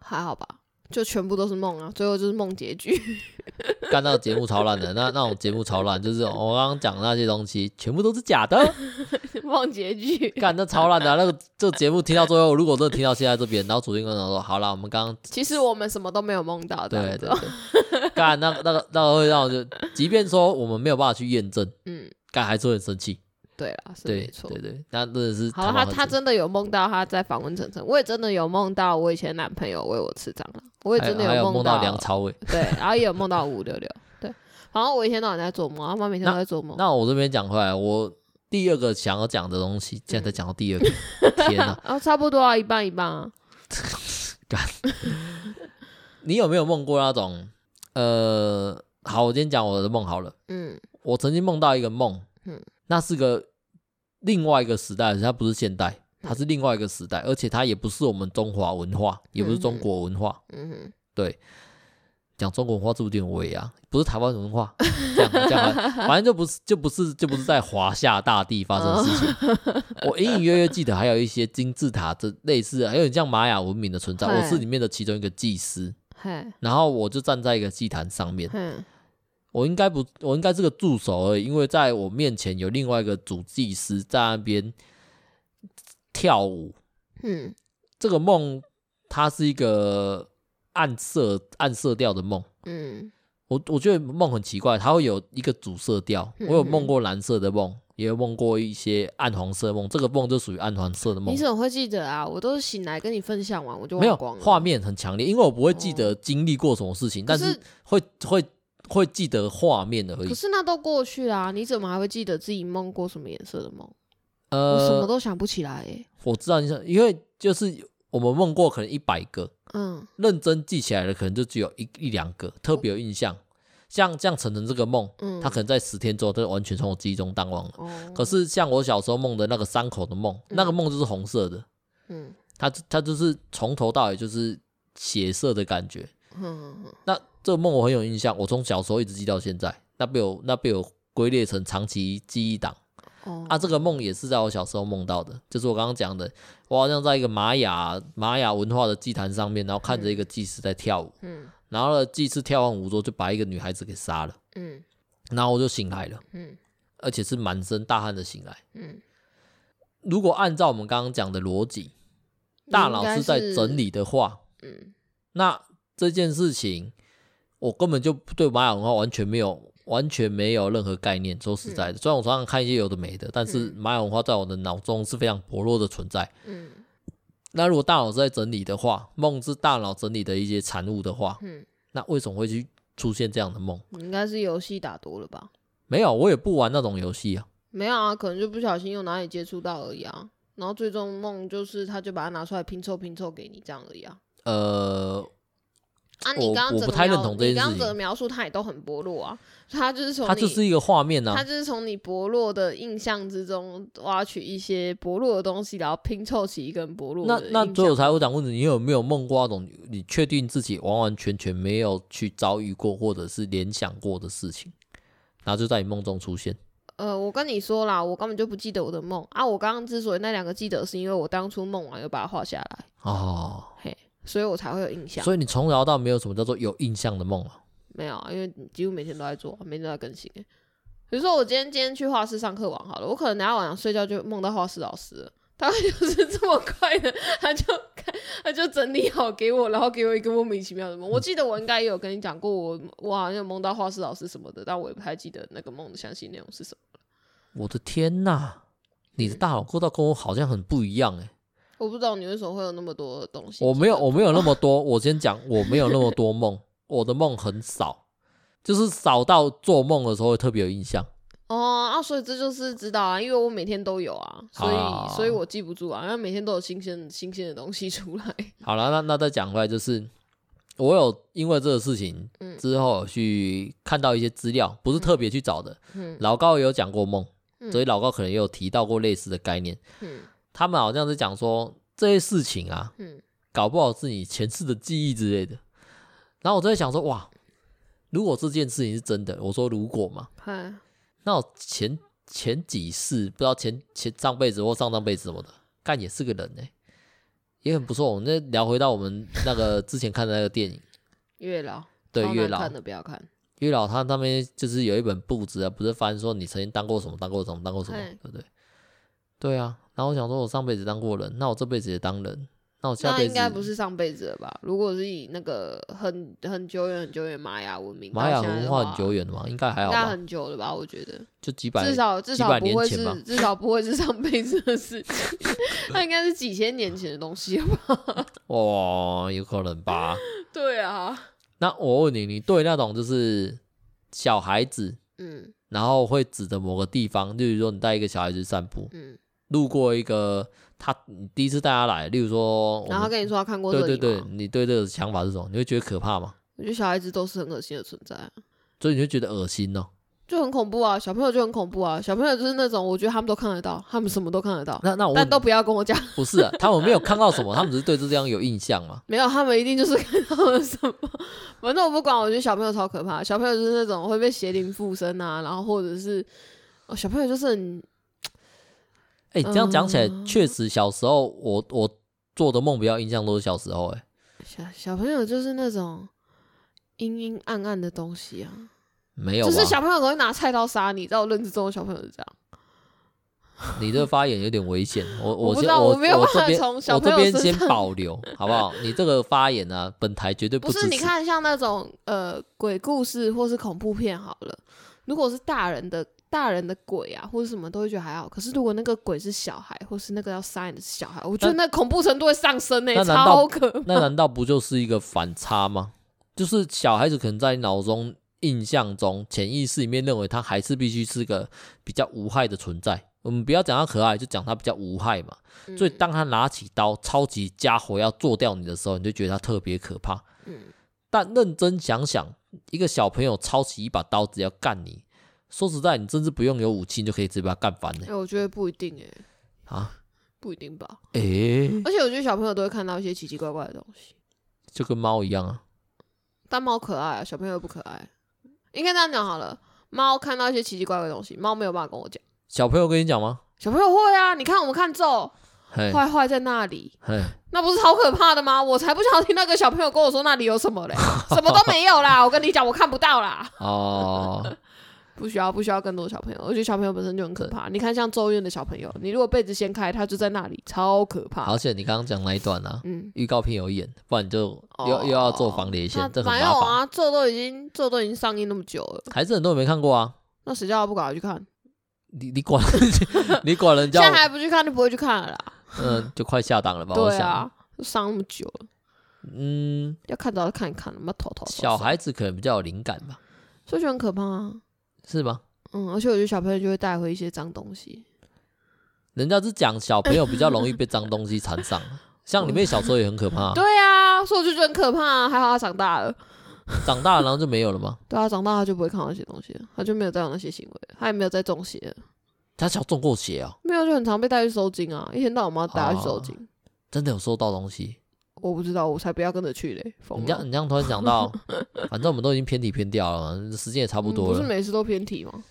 还好吧？就全部都是梦啊，最后就是梦结局。<laughs> 干到节目超烂的，那那种节目超烂，就是我刚刚讲的那些东西全部都是假的。<laughs> 梦结局，干那超烂的、啊，那个这个节目听到最后，如果真的听到现在这边，然后主持人跟我说：“好了，我们刚刚其实我们什么都没有梦到。”对对对，干那个那个那个会让我就，即便说我们没有办法去验证，嗯，干还是会很生气。对啦，是没错，对对对，那真的是好。他他真的有梦到他在访问晨晨，我也真的有梦到我以前男朋友为我吃蟑螂，我也真的有梦到梁朝伟，对，然后也有梦到五六六，对，然后我一天到晚在做梦，他妈每天都在做梦。那我这边讲回来，我第二个想要讲的东西，现在才讲到第二个，<laughs> 天哪，啊，差不多啊，一半一半啊。<laughs> 干，你有没有梦过那种？呃，好，我今天讲我的梦好了，嗯，我曾经梦到一个梦，嗯，那是个。另外一个时代，它不是现代，它是另外一个时代，而且它也不是我们中华文化，也不是中国文化。嗯哼，对，讲中国文化是不是有点伪啊？不是台湾文化，这样这样，<laughs> 反正就不是，就不是，就不是在华夏大地发生的事情。我隐隐约约记得还有一些金字塔这类似，还有点像玛雅文明的存在。我是里面的其中一个祭司，然后我就站在一个祭坛上面。我应该不，我应该是个助手而已，因为在我面前有另外一个主祭司在那边跳舞。嗯，这个梦它是一个暗色暗色调的梦。嗯，我我觉得梦很奇怪，它会有一个主色调。我有梦过蓝色的梦，也有梦过一些暗黄色梦。这个梦就属于暗黄色的梦。你怎么会记得啊？我都是醒来跟你分享完我就没有画面很强烈，因为我不会记得经历过什么事情，但是会会。会记得画面而已。可是那都过去啦，啊，你怎么还会记得自己梦过什么颜色的梦？呃，我什么都想不起来诶。我知道你想，因为就是我们梦过可能一百个，嗯，认真记起来的可能就只有一一两个特别有印象。哦，像像晨晨这个梦，嗯，他可能在十天之后，他就完全从我记忆中淡忘了。哦，可是像我小时候梦的那个伤口的梦，嗯，那个梦就是红色的，嗯，它它就是从头到尾就是血色的感觉。嗯，那。这个梦我很有印象，我从小时候一直记到现在，那被我那被我归列成长期记忆档。哦，啊，这个梦也是在我小时候梦到的，就是我刚刚讲的，我好像在一个玛雅玛雅文化的祭坛上面，然后看着一个祭司在跳舞，嗯，然后呢，祭司跳完舞之后就把一个女孩子给杀了，嗯，然后我就醒来了，嗯，而且是满身大汗的醒来，嗯，如果按照我们刚刚讲的逻辑，大脑是在整理的话，嗯，那这件事情。我根本就对玛雅文化完全没有完全没有任何概念。说实在的，虽然我常常看一些有的没的，但是玛雅文化在我的脑中是非常薄弱的存在。嗯，那如果大脑是在整理的话，梦是大脑整理的一些产物的话，嗯，那为什么会去出现这样的梦？应该是游戏打多了吧？没有，我也不玩那种游戏啊。没有啊，可能就不小心又哪里接触到而已啊。然后最终梦就是他就把它拿出来拼凑拼凑给你这样而已啊。呃。啊，你刚刚我不太认同这件事情。你刚刚的描述，他也都很薄弱啊。他就是从他就是一个画面啊，他就是从你薄弱的印象之中挖取一些薄弱的东西，然后拼凑起一个很薄弱的。那那所以我才会想问你，你有没有梦过那种你确定自己完完全全没有去遭遇过或者是联想过的事情，然后就在你梦中出现？呃，我跟你说啦，我根本就不记得我的梦啊。我刚刚之所以那两个记得，是因为我当初梦完又把它画下来哦，嘿，所以我才会有印象。所以你从小到没有什么叫做有印象的梦啊？没有啊，因为几乎每天都在做，每天都在更新。比如说我今天今天去画室上课玩好了，我可能等下晚上睡觉就梦到画室老师了，大概就是这么快的，他就他就整理好给我，然后给我一个莫名其妙的梦。我记得我应该也有跟你讲过我，我我好像有梦到画室老师什么的，但我也不太记得那个梦的详细内容是什么。我的天呐，你的大脑构造跟我好像很不一样哎！我不知道你为什么会有那么多的东西。我没有，我没有那么 <laughs> 多。我先讲，我没有那么多梦。我的梦很少，就是少到做梦的时候会特别有印象。哦啊，所以这就是知道啊，因为我每天都有啊，所以所以我记不住啊，因为每天都有新鲜新鲜的东西 <laughs> 出来。好了，那那再讲回来，就是我有因为这个事情之后去看到一些资料，不是特别去找的。嗯，老高也有讲过梦，嗯，所以老高可能也有提到过类似的概念。嗯，他们好像是讲说这些事情啊，嗯，搞不好是你前世的记忆之类的。然后我就在想说，哇，如果这件事情是真的，我说如果嘛，那我前前几世不知道前前上辈子或上上辈子什么的，干也是个人呢，也很不错。我们再聊回到我们那个之前看的那个电影，<laughs> 月老，对，月老看的不要看，月老他那边就是有一本簿子啊，不是翻说你曾经当过什么，当过什么，当过什么，对不对？对啊，然后我想说，我上辈子当过人，那我这辈子也当人。那我下辈子，那应该不是上辈子了吧？如果是以那个很很久远很久远玛雅文明，玛雅文化很久远的嘛，应该还好吧？应该很久了吧？我觉得就几百，至少至少不会是至少不会是上辈子的事情，那应该是几千年前的东西吧？<laughs> 哇，有可能吧？对啊。那我问你，你对那种就是小孩子，嗯，然后会指着某个地方，例如说你带一个小孩子散步，嗯，路过一个。他第一次带他来，例如说，然后他跟你说他看过这里？对对对，你对这个想法是什么？你会觉得可怕吗？我觉得小孩子都是很恶心的存在，所以你会觉得恶心哦，就很恐怖啊！小朋友就很恐怖啊！小朋友就是那种，我觉得他们都看得到，他们什么都看得到。那那我但都不要跟我讲，不是啊，他们没有看到什么，他们只是对这这样有印象嘛？<laughs> 没有，他们一定就是看到了什么。<laughs> 反正我不管，我觉得小朋友超可怕。小朋友就是那种会被邪灵附身啊，然后或者是哦，小朋友就是很。哎、欸，这样讲起来，确、嗯、实小时候我我做的梦比较印象都是小时候、欸。哎，小小朋友就是那种阴阴暗暗的东西啊，没有，就是小朋友容易拿菜刀杀你，在我认知中的小朋友是这样。你这个发言有点危险，我 <laughs> 我先我我没有办法从小这边先保留，好不好？你这个发言呢、啊，本台绝对不，不是。你看，像那种呃鬼故事或是恐怖片，好了，如果是大人的。大人的鬼啊，或者什么都会觉得还好。可是如果那个鬼是小孩，或是那个要杀你的是小孩，我觉得那恐怖程度会上升呢、欸，超可怕。那难道不就是一个反差吗？就是小孩子可能在脑中印象中、潜意识里面认为他还是必须是个比较无害的存在。我们不要讲他可爱，就讲他比较无害嘛。嗯、所以当他拿起刀，超级家伙要做掉你的时候，你就觉得他特别可怕。嗯。但认真想想，一个小朋友抄起一把刀子要干你。说实在，你真是不用有武器，你就可以直接把他干翻呢。哎、欸，我觉得不一定哎。啊？不一定吧？哎、欸。而且我觉得小朋友都会看到一些奇奇怪怪的东西，就跟猫一样啊。但猫可爱啊，小朋友不可爱。应该这样讲好了，猫看到一些奇奇怪怪的东西，猫没有办法跟我讲。小朋友跟你讲吗？小朋友会啊，你看我们看咒，坏坏在那里，那不是超可怕的吗？我才不想听那个小朋友跟我说那里有什么嘞，什么都没有啦。我跟你讲，我看不到啦。哦。不需要，不需要更多小朋友。我觉得小朋友本身就很可怕。你看，像咒怨的小朋友，你如果被子掀开，他就在那里，超可怕。而且你刚刚讲那一段啊，嗯，预告片有演，不然就又、哦、又要做防雷线，这很麻烦。没有啊，咒都已经咒都已经上映那么久了，还是很多人没看过啊。那谁叫他不赶快去看？你你管你管人家？<laughs> 现在还不去看，就不会去看了啦。嗯，就快下档了吧？<laughs> 对啊，都上那么久了，嗯，要看到就看一看，那么头头。小孩子可能比较有灵感吧，所以就很可怕啊，是吗？嗯，而且我觉得小朋友就会带回一些脏东西。人家是讲小朋友比较容易被脏东西缠上，<laughs> 像你妹小时候也很可怕。对啊，啊，所以我就觉得很可怕啊。还好他长大了，长大了然后就没有了吗？<laughs> 对啊，长大他就不会看到那些东西了，他就没有再有那些行为，他也没有再中邪了。他小中过邪啊？没有，就很常被带去收金啊，一天到晚我们要带他去收惊。真的有收到东西？我不知道，我才不要跟着去嘞。你这样，你这样突然讲到，<laughs> 反正我们都已经偏题偏掉了，时间也差不多了。不是每次都偏题吗？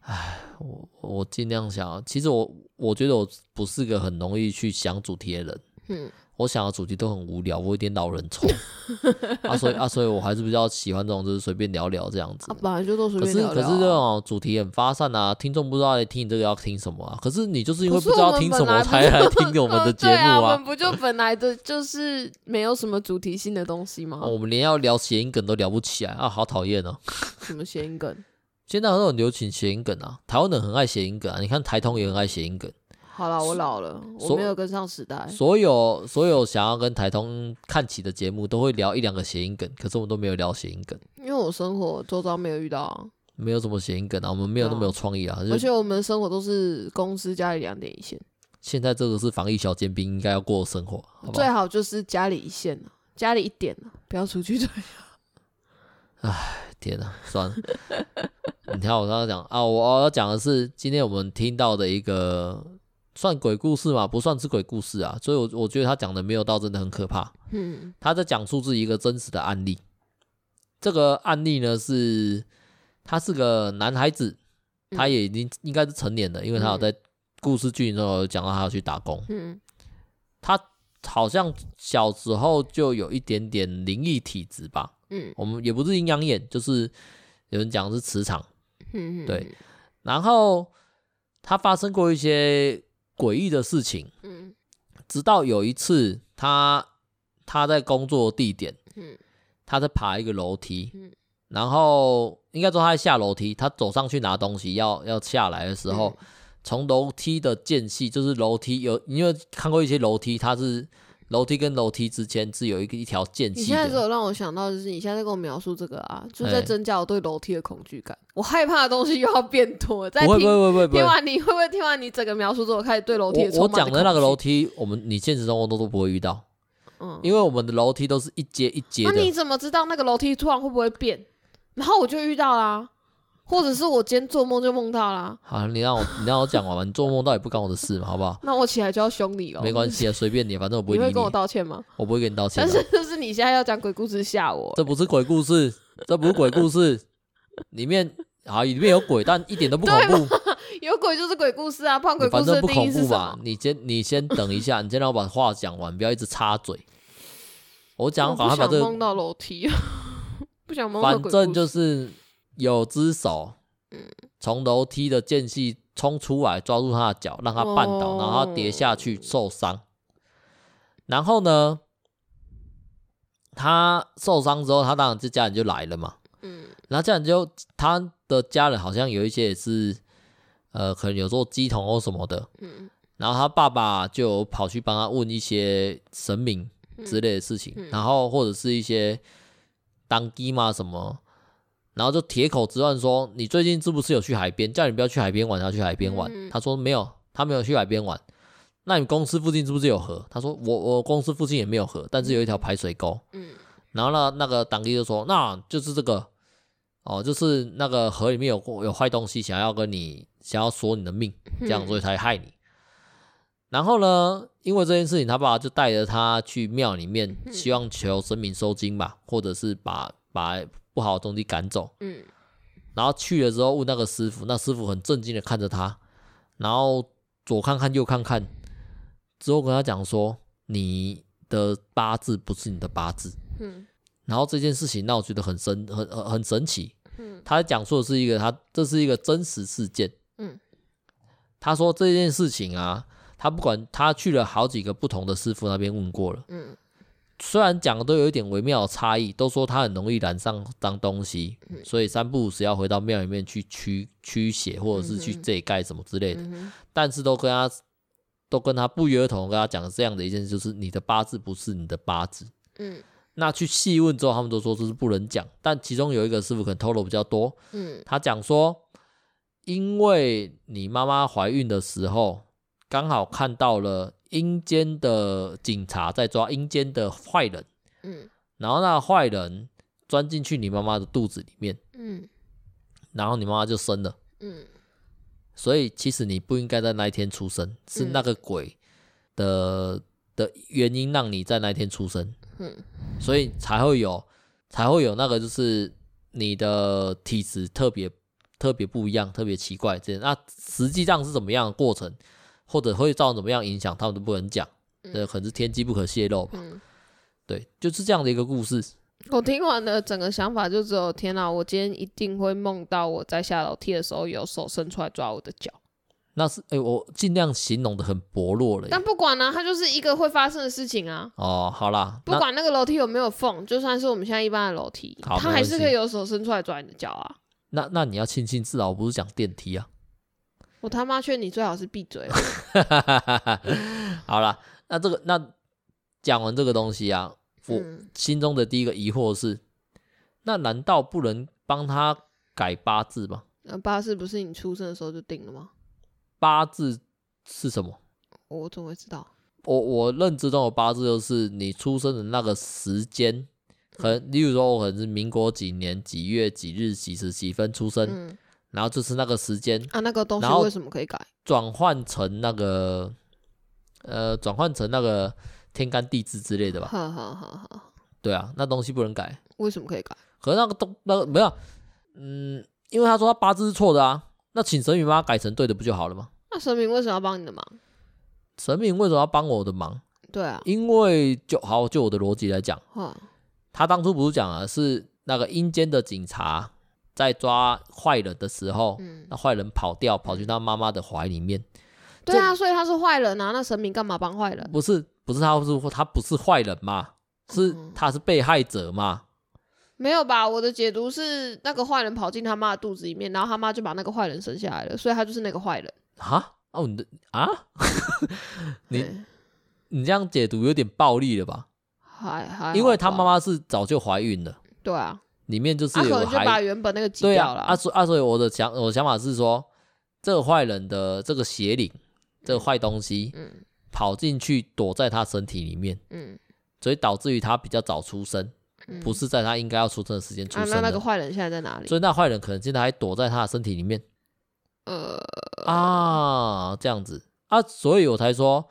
唉，我我尽量想。其实我我觉得我不是个很容易去想主题的人。嗯。我想的主题都很无聊，我有点老人臭啊，所以啊，所以我还是比较喜欢这种，就是随便聊聊这样子。啊，本来就都随便聊聊。可是可是这种主题很发散啊，听众不知道来听你这个要听什么啊。可是你就是因为不知道听什么才来听我们的 <laughs> 节目啊。我们不就本来的就是没有什么主题性的东西吗？我们连要聊谐音梗都聊不起来啊，好讨厌哦。<laughs> 什么谐音梗？现在很多流行谐音梗啊，台湾人很爱谐音梗啊。你看台通也很爱谐音梗。好了，我老了，我没有跟上时代。所有所有想要跟台通看齐的节目，都会聊一两个谐音梗，可是我们都没有聊谐音梗，因为我生活周遭没有遇到啊，没有什么谐音梗啊，我们没有那么有创意啊，啊而且我们的生活都是公司家里两点一线。现在这个是防疫小尖兵应该要过的生活，好好最好就是家里一线，家里一点不要出去对。唉，天哪，算了，<laughs> 你看我刚刚讲啊，我要讲的是今天我们听到的一个。算鬼故事嘛？不算是鬼故事啊，所以我，我我觉得他讲的没有到真的很可怕。嗯，他在讲述自己一个真实的案例。这个案例呢是，他是个男孩子，他也已经应该是成年了，因为他有在故事剧里头有讲到他要去打工。嗯，他好像小时候就有一点点灵异体质吧。嗯，我们也不是阴阳眼，就是有人讲是磁场。嗯，对。然后他发生过一些。诡异的事情，嗯，直到有一次他，他他在工作地点，嗯，他在爬一个楼梯，嗯，然后应该说他在下楼梯，他走上去拿东西要要下来的时候，从楼梯的间隙，就是楼梯有，你有看过一些楼梯，它是。楼梯跟楼梯之间是有一个一条间隙。你现在只有让我想到，就是你现在在跟我描述这个啊，就在增加我对楼梯的恐惧感。我害怕的东西又要变多。在听，不会不会不会。听完你会不会听完你整个描述之后，开始对楼梯的？我讲的那个楼梯，我们你现实生活中都不会遇到。嗯，因为我们的楼梯都是一阶一阶的。那你怎么知道那个楼梯突然会不会变？然后我就遇到啦。或者是我今天做梦就梦到啦。好，你让我你让我讲完吧。你做梦到底不关我的事嘛，好不好？<laughs> 那我起来就要凶你了。没关系啊，随便你，反正我不会理你。你会跟我道歉吗？我不会跟你道歉。但是就是你现在要讲鬼故事吓我。这不是鬼故事，这不是鬼故事。<laughs> 里面啊，里面有鬼，但一点都不恐怖。<laughs> 有鬼就是鬼故事啊，胖鬼故事的定义是什么？反正不恐怖吧？你先你先等一下，你先让我把话讲完，不要一直插嘴。我讲，赶快把这个梦到楼梯，不想梦到。反正就是有只手。嗯从楼梯的间隙冲出来，抓住他的脚，让他绊倒，然后他跌下去受伤。然后呢，他受伤之后，他当然这家人就来了嘛。嗯，然后家人就他的家人好像有一些也是，呃，可能有做鸡童或什么的。嗯，然后他爸爸就跑去帮他问一些神明之类的事情，然后或者是一些当鸡嘛什么。然后就铁口直断说：“你最近是不是有去海边？叫你不要去海边玩，要去海边玩。嗯”他说：“没有，他没有去海边玩。”那你公司附近是不是有河？他说：“我我公司附近也没有河，但是有一条排水沟。”嗯，然后呢，那个当地就说：“那就是这个哦，就是那个河里面有有坏东西，想要跟你想要索你的命，这样所以才害你。嗯”然后呢，因为这件事情，他爸爸就带着他去庙里面，希望求神明收金吧，或者是把把。不好的东西赶走，嗯，然后去了之后问那个师傅，那师傅很震惊的看着他，然后左看看右看看，之后跟他讲说，你的八字不是你的八字，嗯，然后这件事情让我觉得很神，很很很神奇，嗯，他讲述的是一个他这是一个真实事件，嗯，他说这件事情啊，他不管他去了好几个不同的师傅那边问过了，嗯。虽然讲的都有一点微妙的差异，都说他很容易染上脏东西，嗯、所以三不五时要回到庙里面去驱驱邪，或者是去这盖什么之类的，但是都跟他都跟他不约而同跟他讲这样的一件事，就是你的八字不是你的八字。嗯，那去细问之后，他们都说这是不能讲，但其中有一个师傅可能透露比较多。嗯，他讲说，因为你妈妈怀孕的时候，刚好看到了。阴间的警察在抓阴间的坏人，嗯，然后那坏人钻进去你妈妈的肚子里面，嗯，然后你妈妈就生了，嗯，所以其实你不应该在那一天出生，是那个鬼的的原因让你在那一天出生，嗯，所以才会有才会有那个就是你的体质特别特别不一样，特别奇怪这样，那实际上是怎么样的过程，或者会造成怎么样影响，他们都不能讲，这可能是天机不可泄露吧。嗯对，就是这样的一个故事。我听完的整个想法就只有天哪！我今天一定会梦到我在下楼梯的时候有手伸出来抓我的脚。那是哎、欸，我尽量形容的很薄弱了。但不管呢、啊，它就是一个会发生的事情啊。哦，好啦，不管那个楼梯有没有缝，就算是我们现在一般的楼梯，它还是可以有手伸出来抓你的脚啊。那那你要庆幸，至少我不是讲电梯啊。我他妈劝你最好是闭嘴。<laughs> 好了，那这个那讲完这个东西啊。我心中的第一个疑惑是，那难道不能帮他改八字吗？那八字不是你出生的时候就定了吗？八字是什么？我怎么会知道？我我认知中的八字就是你出生的那个时间，可能例如说我可能是民国几年几月几日几时几分出生，嗯、然后就是那个时间啊，那个东西为什么可以改？转换成那个呃，转换成那个。天干地支之类的吧，好好好好，对啊，那东西不能改，为什么可以改？可是那个东那个没有，嗯，因为他说他八字是错的啊，那请神明帮他改成对的不就好了吗？那神明为什么要帮你的忙？神明为什么要帮我的忙？对啊，因为就好就我的逻辑来讲，哈他当初不是讲了是那个阴间的警察在抓坏人的时候，嗯、那坏人跑掉跑去他妈妈的怀里面，对啊，所以他是坏人啊，那神明干嘛帮坏人？不是。不是他，不是他，不是坏人吗？是他是被害者吗？嗯，没有吧？我的解读是，那个坏人跑进他妈的肚子里面，然后他妈就把那个坏人生下来了，所以他就是那个坏人。啊？哦，你的啊？<laughs> 你你这样解读有点暴力了吧？还还，因为他妈妈是早就怀孕了。对啊，里面就是有可能就把原本那个挤掉了。啊，所啊，所以我的想我的想法是说，这个坏人的这个邪灵，这个坏东西，跑进去躲在他身体里面，嗯，所以导致于他比较早出生，嗯、不是在他应该要出生的时间出生、啊。那那个坏人现在在哪里？所以那坏人可能现在还躲在他的身体里面。呃啊，这样子啊，所以我才说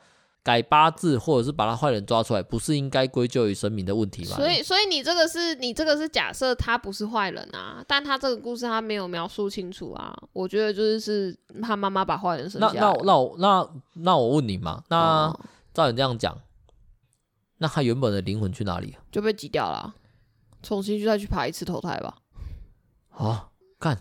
改八字或者是把他坏人抓出来，不是应该归咎于神明的问题吗？所以，所以你这个是你这个是假设他不是坏人啊，但他这个故事他没有描述清楚啊。我觉得就是是他妈妈把坏人生下来。那那那我那那我问你嘛，那照你这样讲，那他原本的灵魂去哪里？就被挤掉了，重新就再去爬一次投胎吧。好，看。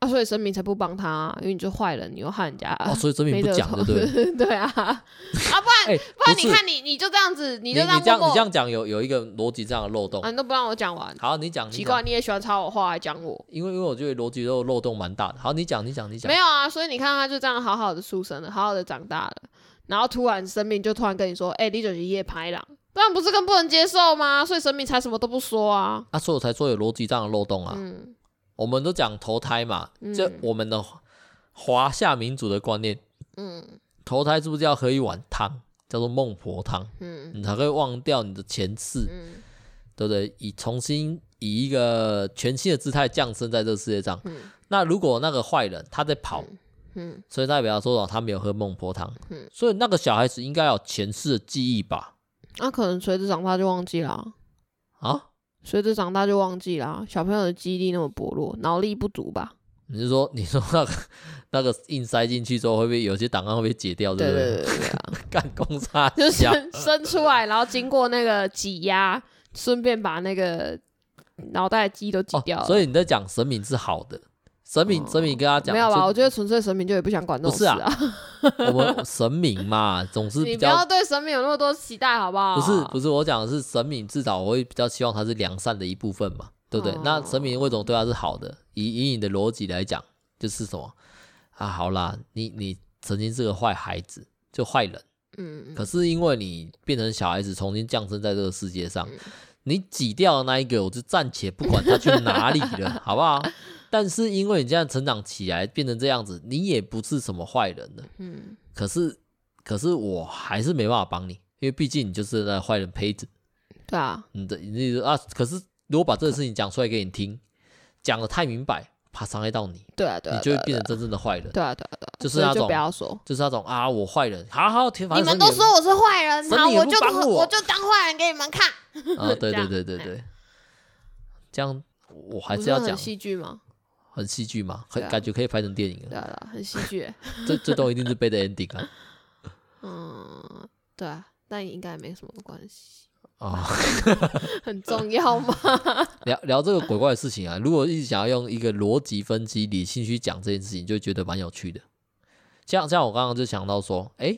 啊，所以神明才不帮他，啊，因为你就坏人，你又害人家。哦，所以神明不讲，对不对？<laughs> 对啊，啊，不然，欸、不然你看你，你就这样子，你就这样，你这样，你这样讲有有一个逻辑这样的漏洞。啊，你都不让我讲完。好，你讲。奇怪，你也喜欢插我话来讲我？因为因为我觉得逻辑都漏洞蛮大的。好，你讲，你讲，你讲。没有啊，所以你看他就这样好好的出生了，好好的长大了，然后突然神明就突然跟你说：“哎、欸，你就是夜拍狼。”这样不是更不能接受吗？所以神明才什么都不说啊。啊，所以我才说有逻辑这样的漏洞啊。嗯。我们都讲投胎嘛，就我们的华夏民族的观念，嗯，投胎是不是要喝一碗汤，叫做孟婆汤，嗯，你才会忘掉你的前世，嗯，对不对？以重新以一个全新的姿态降生在这个世界上。嗯，那如果那个坏人他在跑，嗯，所以代表说他没有喝孟婆汤，嗯，所以那个小孩子应该有前世的记忆吧？那可能随着长大就忘记了啊。随着长大就忘记啦，小朋友的记忆力那么薄弱，脑力不足吧？你是说，你说那个那个硬塞进去之后，会不会有些档案会被解掉？对不对？对对对！干公差就是伸出来，然后经过那个挤压，顺便把那个脑袋的记忆都挤掉了。哦，所以你在讲神明是好的。神明，神明跟他讲，没有吧？我觉得纯粹神明就也不想管这种事啊。<laughs> 我们神明嘛，总是比较 <laughs> 你不要对神明有那么多期待，好不好？不是，不是，我讲的是神明，至少我会比较希望他是良善的一部分嘛，对不对？那神明为什么对他是好的？以以你的逻辑来讲，就是什么啊？好啦，你你曾经是个坏孩子，就坏人，嗯，可是因为你变成小孩子，重新降生在这个世界上，你挤掉的那一个，我就暂且不管他去哪里了，<laughs> 好不好？但是因为你这样成长起来变成这样子，你也不是什么坏人了。嗯。可是，可是我还是没办法帮你，因为毕竟你就是那坏人胚子。对啊，你的你啊，可是如果把这个事情讲出来给你听，讲的太明白，怕伤害到你，对啊，对啊，你就会变成真正的坏人。对啊，对啊，对啊，就是那种不要说，就是那种啊，我坏人，好好，你们都说我是坏人，好，我就我我就当坏人给你们看。啊，对对对对对，这样我还是要讲戏剧吗？很戏剧嘛，很感觉可以拍成电影了。对啊，很戏剧。<laughs> 这这都一定是 bad ending 啊。<laughs> 嗯，对啊，但应该没什么关系啊。<laughs> 很重要吗？聊聊这个鬼怪的事情啊，如果一直想要用一个逻辑分析、理性去讲这件事情，就觉得蛮有趣的。像像我刚刚就想到说，哎，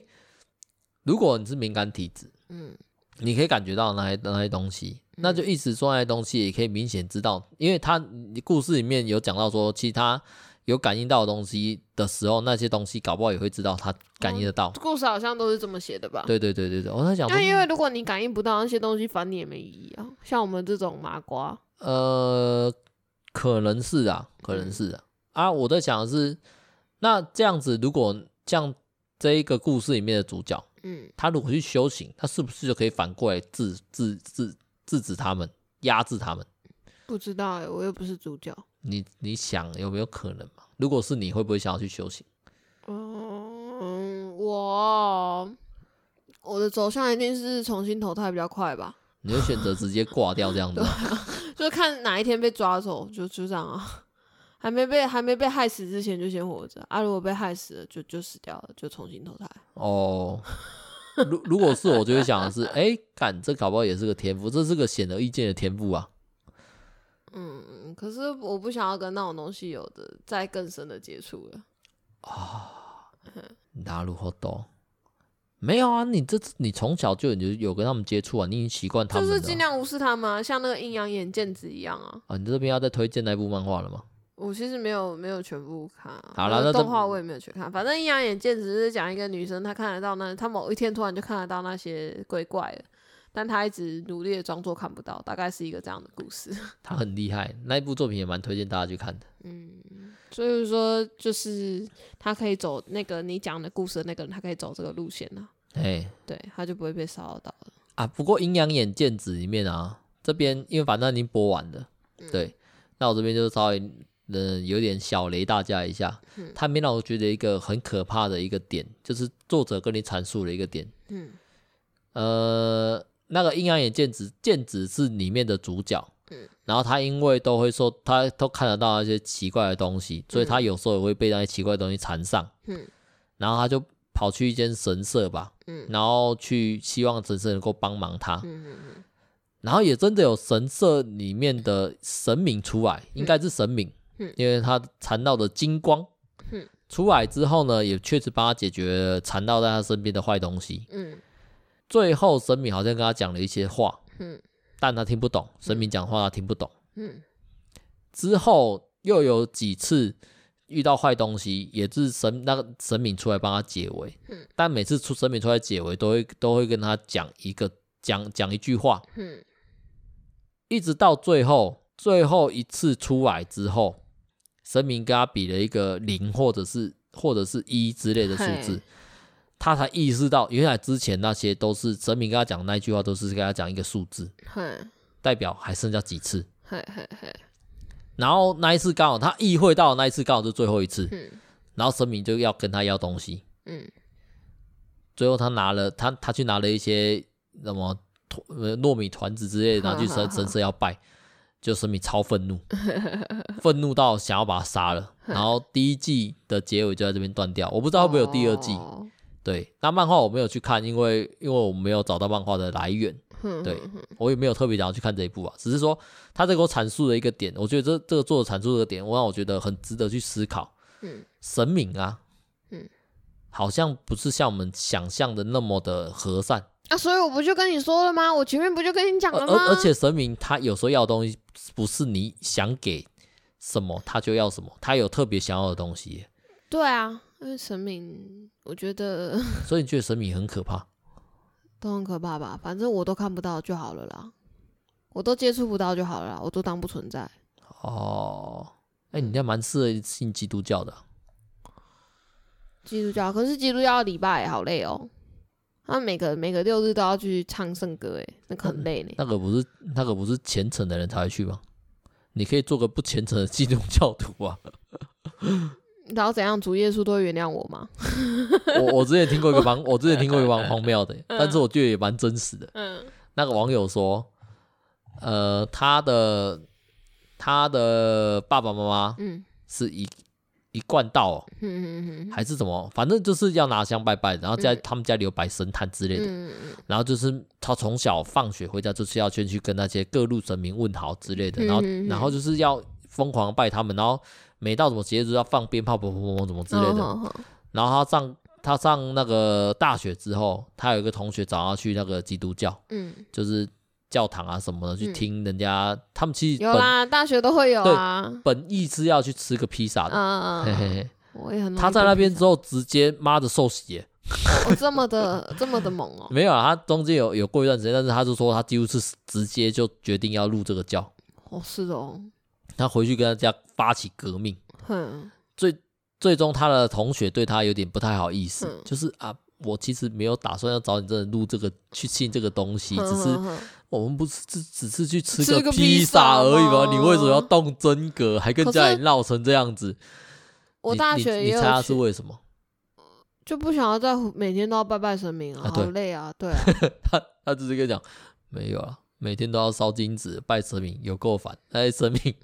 如果你是敏感体质，嗯，你可以感觉到那些那些东西。那就一直说，那些东西也可以明显知道，因为他故事里面有讲到说，其他有感应到的东西的时候，那些东西搞不好也会知道他感应得到。故事好像都是这么写的吧？对对对对对，我在想，那因为如果你感应不到那些东西，反正你也没意义啊。像我们这种麻瓜，呃，可能是啊，可能是啊。啊，我在想的是，那这样子，如果像这一个故事里面的主角，嗯，他如果去修行，他是不是就可以反过来制制制？制止他们，压制他们，不知道哎、欸，我又不是主角。你你想有没有可能嘛？如果是你会不会想要去修行？嗯，我我的走向一定是重新投胎比较快吧。你会选择直接挂掉这样子？<laughs> <laughs> 就是看哪一天被抓走，就就这样啊。还没被还没被害死之前就先活着啊，如果被害死了就就死掉了，就重新投胎。哦。如如果是我，就会想的是，哎、欸，干这搞不好也是个天赋，这是个显而易见的天赋啊。嗯，可是我不想要跟那种东西有的再更深的接触了。啊，那如何都没有啊？你这你从小就有有跟他们接触啊，你已经习惯他们，就是尽量无视他们、啊，像那个阴阳眼剑子一样啊。啊，你这边要再推荐那部漫画了吗？我其实没有没有全部看，好了，动画我也没有去看。反正《阴阳眼剑》只是讲一个女生，她看得到那，她某一天突然就看得到那些鬼怪了，但她一直努力的装作看不到，大概是一个这样的故事。<laughs> 她很厉害，那一部作品也蛮推荐大家去看的。嗯，所以说就是她可以走那个你讲的故事的那个人，她可以走这个路线呢。哎，对，她就不会被骚扰到了啊。不过《阴阳眼剑子》里面啊，这边因为反正已经播完了，嗯、对，那我这边就稍微。嗯，有点小雷大家一下。嗯，他没让我觉得一个很可怕的一个点，就是作者跟你阐述的一个点。嗯，呃，那个阴阳眼剑子，剑子是里面的主角。嗯，然后他因为都会说，他都看得到那些奇怪的东西，所以他有时候也会被那些奇怪的东西缠上。嗯，然后他就跑去一间神社吧。嗯，然后去希望神社能够帮忙他。嗯嗯嗯，然后也真的有神社里面的神明出来，应该是神明。因为他缠到的金光，出来之后呢，也确实帮他解决了缠绕在他身边的坏东西。最后神明好像跟他讲了一些话，但他听不懂。神明讲话他听不懂。之后又有几次遇到坏东西，也是神那个神明出来帮他解围。但每次出神明出来解围，都会都会跟他讲一个讲讲一句话。一直到最后最后一次出来之后。神明跟他比了一个零，或者是或者是一之类的数字，他才意识到原来之前那些都是神明跟他讲那一句话，都是跟他讲一个数字，代表还剩下几次。然后那一次刚好他意会到那一次刚好是最后一次，然后神明就要跟他要东西，最后他拿了他他去拿了一些什么糯米团子之类的，拿去神神社要拜。就神明超愤怒，<laughs> 愤怒到想要把他杀了。<laughs> 然后第一季的结尾就在这边断掉，我不知道会不会有第二季。对，那漫画我没有去看，因为因为我没有找到漫画的来源。对，我也没有特别想要去看这一部啊，只是说他这个阐述的一个点，我觉得这这个作者阐述的点，我让我觉得很值得去思考。神明啊，好像不是像我们想象的那么的和善。啊，所以我不就跟你说了吗？我前面不就跟你讲了吗？而而且神明他有时候要的东西不是你想给什么他就要什么，他有特别想要的东西。对啊，因为神明，我觉得。<laughs> 所以你觉得神明很可怕？都很可怕吧？反正我都看不到就好了啦，我都接触不到就好了啦，我都当不存在。哦，哎、欸，你这蛮适合信基督教的。基督教，可是基督教礼拜好累哦。他每个每个六日都要去唱圣歌，哎，那个很累呢。那个不是那个不是虔诚的人才会去吗？你可以做个不虔诚的基督教徒啊。<laughs> 然后怎样？主耶稣都会原谅我吗？<laughs> 我我之前听过一个蛮，我之前听过一个蛮荒谬的，嗯、<laughs> 但是我觉得也蛮真实的。嗯，那个网友说，呃，他的他的爸爸妈妈，嗯，是一一贯道，嗯还是什么？反正就是要拿香拜拜，然后在他们家里有摆神坛之类的。嗯、然后就是他从小放学回家就是要先去跟那些各路神明问好之类的，然后然后就是要疯狂拜他们，然后。每到什么节日要放鞭炮，砰砰砰，什么之类的。Oh, oh, oh. 然后他上他上那个大学之后，他有一个同学找他去那个基督教，嗯，就是教堂啊什么的，去听人家、嗯、他们其实有啦，大学都会有啊。本意是要去吃个披萨的，嗯嘿嘿嘿。我也很。他在那边之后，直接妈的受洗耶！哦，这么的 <laughs> 这么的猛哦。没有啊，他中间有有过一段时间，但是他就说他几乎是直接就决定要入这个教。哦，是哦。他回去跟他家发起革命，嗯、最最终他的同学对他有点不太好意思，嗯、就是啊，我其实没有打算要找你这录这个去信这个东西，嗯、只是我们不是只只是去吃个披萨而已吗？你为什么要动真格，还跟家里闹成这样子？我大学你猜他是为什么？就不想要再每天都要拜拜神明啊，好累啊，对啊。<laughs> 他他只是跟你讲，没有啊，每天都要烧金纸拜神明，有够烦，哎神明。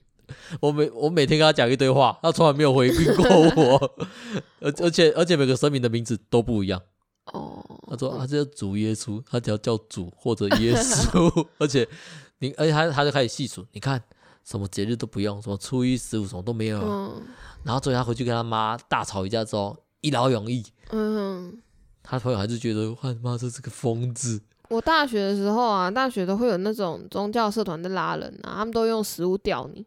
我每我每天跟他讲一堆话，他从来没有回应过我，<laughs> 而而且而且每个神明的名字都不一样。哦，他说他叫主耶稣，他只要叫主或者耶稣，<laughs> 而且你而且他他就开始细数，你看什么节日都不用，什么初一十五什么都没有。嗯，然后最后他回去跟他妈大吵一架之后，一劳永逸。嗯，他朋友还是觉得，他妈这是个疯子。我大学的时候啊，大学都会有那种宗教社团在拉人啊，他们都用食物吊你。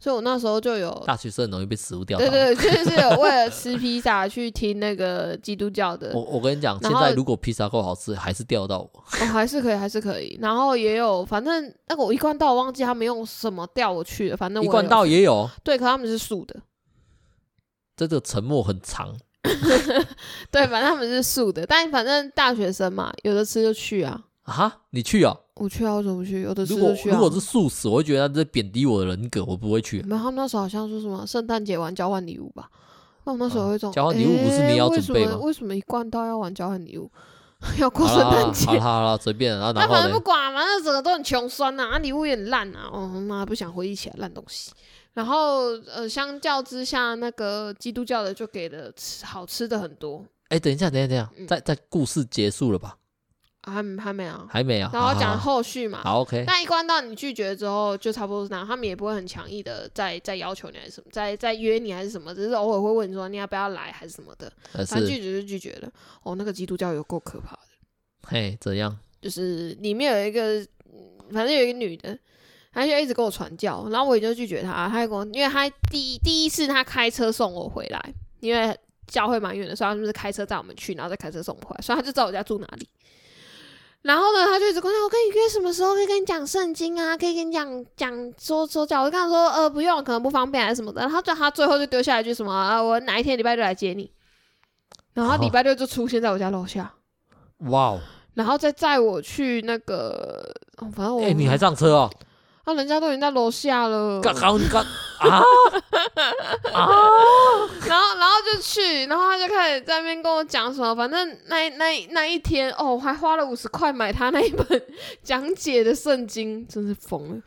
所以我那时候就有大学生很容易被食物钓到，对对，就是有为了吃 <laughs> 披萨去听那个基督教的。我我跟你讲，现在如果披萨够好吃，还是钓到我。哦，还是可以，还是可以。然后也有，反正那个我一贯道我忘记他们用什么钓我去了，反正我一贯道也有。对，可他们是素的。这个沉默很长。<laughs> 对，反正他们是素的，但反正大学生嘛，有的吃就去啊。啊，你去啊？我去啊，我怎么不去？有的吃就去啊。如果是素食，我会觉得他在贬低我的人格，我不会去。没有，他们那时候好像说什么圣诞节玩交换礼物吧？那我那时候会说，交换礼物不是你要准备吗？为什么一贯道要玩交换礼物？<laughs> 要过圣诞节？好了好了，随便。<laughs> 然后那反正不管嘛，那整个都很穷酸呐，啊，礼物也很烂啊。哦妈，不想回忆起来烂东西。然后呃，相较之下，那个基督教的就给的吃好吃的很多。哎，等一下，等一下，等一下，嗯，在在故事结束了吧？还还没有，还没有。然后讲后续嘛，好 OK。那一关到你拒绝之后，就差不多是那样，他们也不会很强硬的再再要求你还是什么，再再约你还是什么，只是偶尔会问你说你要不要来还是什么的。反正拒绝就拒绝了。哦，那个基督教有够可怕的。嘿，怎样？就是里面有一个，反正有一个女的，她就一直跟我传教，然后我也就拒绝她。她跟我，因为她第一第一次她开车送我回来，因为教会蛮远的，所以她就是开车载我们去，然后再开车送我回来，所以她就知道我家住哪里。然后呢，他就一直跟我跟你约什么时候可以跟你讲圣经啊？可以跟你讲讲说说教。我就跟他说，呃，不用，可能不方便还是什么的。然后就他最后就丢下一句什么啊，我哪一天礼拜六来接你。然后礼拜六就出现在我家楼下。哇哦！然后再载我去那个，反正我哎，你还上车哦？啊，人家都已经在楼下了。刚刚你刚 <laughs> 啊 <laughs> 啊！然后，然后就去，然后他就开始在那边跟我讲什么。反正那那那一天，哦，我还花了五十块买他那一本讲解的圣经，真是疯了。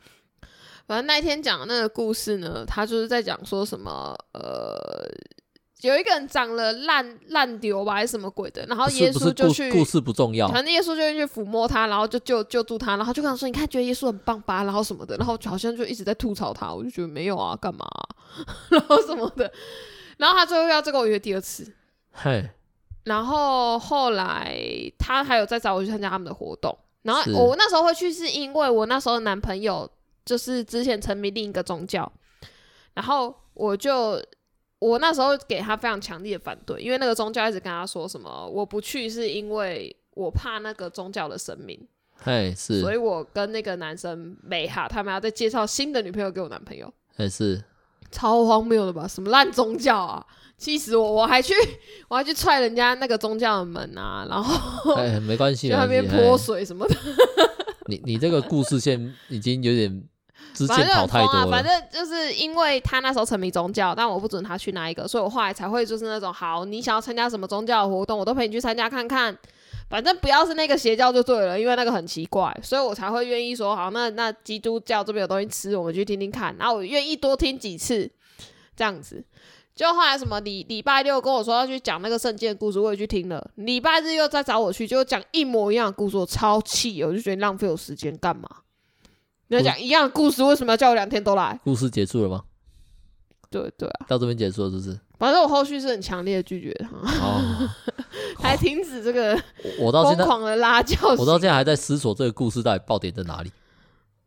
反正那一天讲的那个故事呢，他就是在讲说什么，呃。有一个人长了烂烂瘤吧，还是什么鬼的？然后耶稣就去，故事不重要。反正耶稣就去抚摸他，然后就救救助他，然后就跟他说：“你看，觉得耶稣很棒吧？”然后什么的，然后好像就一直在吐槽他。我就觉得没有啊，干嘛啊？然后什么的。<laughs> 然后他最后要这个我约第二次。嘿。然后后来他还有再找我去参加他们的活动。然后我那时候会去，是因为我那时候的男朋友就是之前沉迷另一个宗教，然后我就。我那时候给他非常强烈的反对，因为那个宗教一直跟他说什么我不去是因为我怕那个宗教的神明，嘿是，所以我跟那个男生没哈，他们要再介绍新的女朋友给我男朋友，嘿是，超荒谬的吧？什么烂宗教啊！气死我！我还去，我还去踹人家那个宗教的门啊！然后，哎，没关系，在那边泼水什么的。<laughs> 你你这个故事线已经有点之前跑太多了。反正，啊、反正就是因为他那时候沉迷宗教，但我不准他去那一个，所以我后来才会就是那种，好，你想要参加什么宗教的活动，我都陪你去参加看看。反正不要是那个邪教就对了，因为那个很奇怪，所以我才会愿意说好。那那基督教这边有东西吃，我们去听听看。然后我愿意多听几次，这样子。就后来什么礼礼拜六跟我说要去讲那个圣经的故事，我也去听了。礼拜日又再找我去，就讲一模一样的故事，我超气，我就觉得浪费我时间干嘛？你要讲一样的故事，为什么要叫我两天都来？故事结束了吗？对对啊，到这边结束了，是不是？反正我后续是很强烈的拒绝他，哦、<laughs> 还停止这个我到现在疯狂的拉叫，我到现在还在思索这个故事到底爆点在哪里。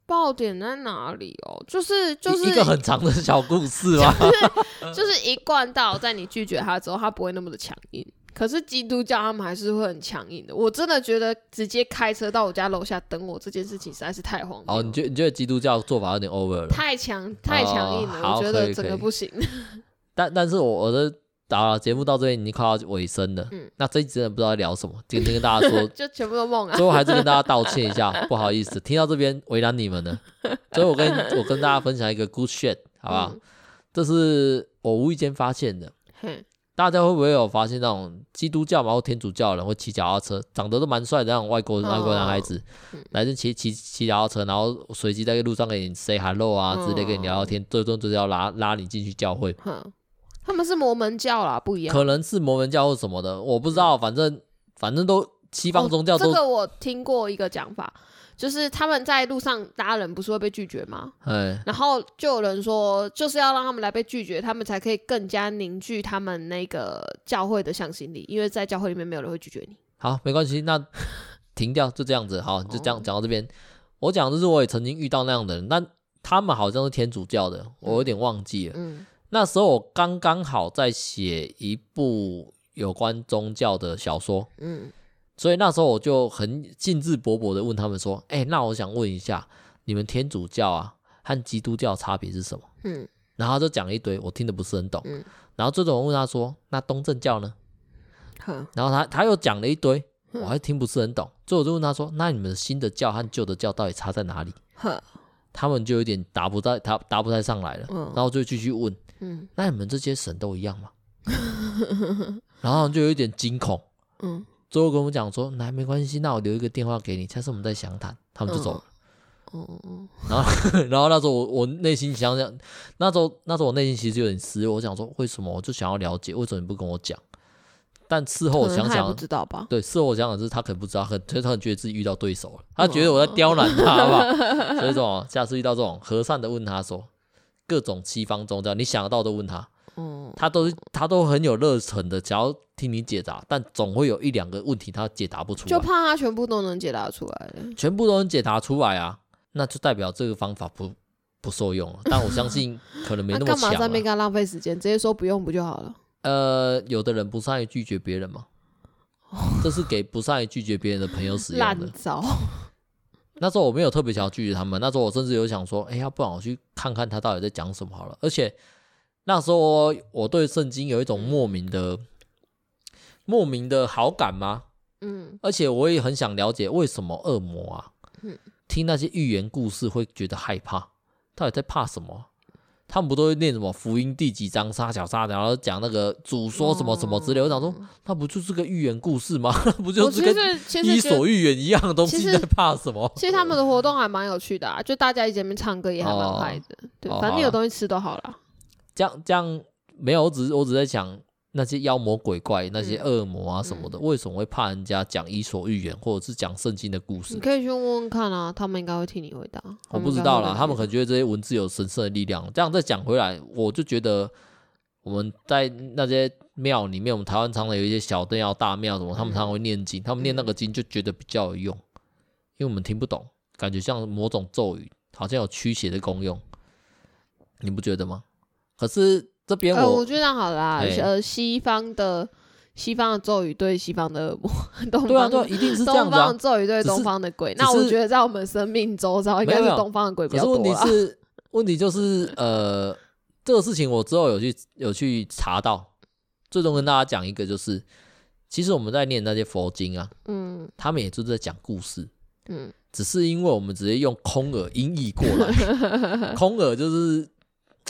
爆点在哪里哦？就是就是一个很长的小故事嘛，<laughs> 就是就是一贯到，在你拒绝他之后，他不会那么的强硬。可是基督教他们还是会很强硬的。我真的觉得直接开车到我家楼下等我这件事情实在是太荒谬。哦，你觉得你觉得基督教做法有点 over 了？太强太强硬了，哦、我觉得整个不行。但但是我我的打节目到这边已经快要尾声了，嗯，那这一集真的不知道在聊什么，今天跟大家说，<laughs> 就全部都梦啊。最后还是跟大家道歉一下，不好意思，听到这边为难你们了。<laughs> 所以我跟我跟大家分享一个 good shit，好不好？嗯、这是我无意间发现的。嘿大家会不会有发现那种基督教嘛或天主教的人会骑脚踏车，长得都蛮帅的那种外国外国男孩子，哦、来这骑骑骑脚踏车，然后随机在路上跟你 say hello 啊，之类跟你聊聊天，最终就是要拉拉你进去教会。嗯他们是摩门教啦，不一样。可能是摩门教或什么的，我不知道。反正反正都西方宗教都。哦，这个我听过一个讲法，就是他们在路上搭人不是会被拒绝吗？哎。然后就有人说，就是要让他们来被拒绝，他们才可以更加凝聚他们那个教会的向心力，因为在教会里面没有人会拒绝你。好，没关系，那停掉，就这样子。好，就这样讲到这边。我讲的是我也曾经遇到那样的人，但他们好像是天主教的，我有点忘记了。嗯。嗯那时候我刚刚好在写一部有关宗教的小说，嗯，所以那时候我就很兴致勃勃的问他们说：“哎、欸，那我想问一下，你们天主教啊和基督教差别是什么？”嗯，然后他就讲了一堆，我听得不是很懂。嗯，然后最终我问他说：“那东正教呢？”嗯、然后他他又讲了一堆，我还听不是很懂。最后我就问他说：“那你们新的教和旧的教到底差在哪里？”嗯、他们就有点答不在，他答不太上来了。嗯，然后就继续问。嗯，那你们这些神都一样吗？<laughs> 然后就有一点惊恐。嗯，最后跟我讲说，那没关系，那我留一个电话给你，下次我们再详谈。他们就走了。哦、嗯，然后 <laughs> 然后那时候我我内心想想，那时候那时候我内心其实有点失落。我想说，为什么我就想要了解，为什么你不跟我讲？但事后我想想，不知道吧？对，事后我想想，就是他可能不知道，很他很觉得自己遇到对手了，他觉得我在刁难他吧。嗯、<laughs> 所以说，下次遇到这种和善的问他说。各种西方宗教，你想得到都问他，嗯，他都他都很有热忱的，只要听你解答，但总会有一两个问题他解答不出来，就怕他全部都能解答出来，全部都能解答出来啊，那就代表这个方法不不受用了。但我相信 <laughs> 可能没那么强。干嘛在那边跟他浪费时间？直接说不用不就好了？呃，有的人不善于拒绝别人嘛，这是给不善于拒绝别人的朋友使用的。<laughs> 烂招。那时候我没有特别想要拒绝他们，那时候我甚至有想说，哎，要不然我去看看他到底在讲什么好了。而且那时候我对圣经有一种莫名的、莫名的好感吗？嗯，而且我也很想了解为什么恶魔啊，嗯听那些寓言故事会觉得害怕，到底在怕什么？他们不都会念什么福音第几章杀小杀，然后讲那个主说什么什么之类。我想说，那不就是个寓言故事吗？<laughs> 不就是跟伊索寓言一样的东西？在怕什么？其实他们的活动还蛮有趣的啊，就大家一起在那边唱歌也还蛮嗨的。对，反正你有东西吃都好了。这样这样没有，我只是我只在想。那些妖魔鬼怪、那些恶魔啊什么的，嗯、为什么会怕人家讲伊索寓言或者是讲圣经的故事？你可以去问问看啊，他们应该会替你回答。我不知道啦，他们可能觉得这些文字有神圣的力量。这样再讲回来，我就觉得我们在那些庙里面，我们台湾常常有一些小灯要大庙什么，他们常常会念经，他们念那个经就觉得比较有用，因为我们听不懂，感觉像某种咒语，好像有驱邪的功用，你不觉得吗？可是。这边我、呃、我觉得这样好啦，嘿。呃，西方的西方的咒语对西方的 <laughs> 东方，对啊，对，一定是这样子啊。东方的咒语对东方的鬼，那我觉得在我们生命周遭应该是东方的鬼比较多。可是问题是，问题就是呃，这个事情我之后有去有去查到，最终跟大家讲一个，就是其实我们在念那些佛经啊，嗯，他们也就是在讲故事，嗯，只是因为我们直接用空耳音译过来，<laughs> 空耳就是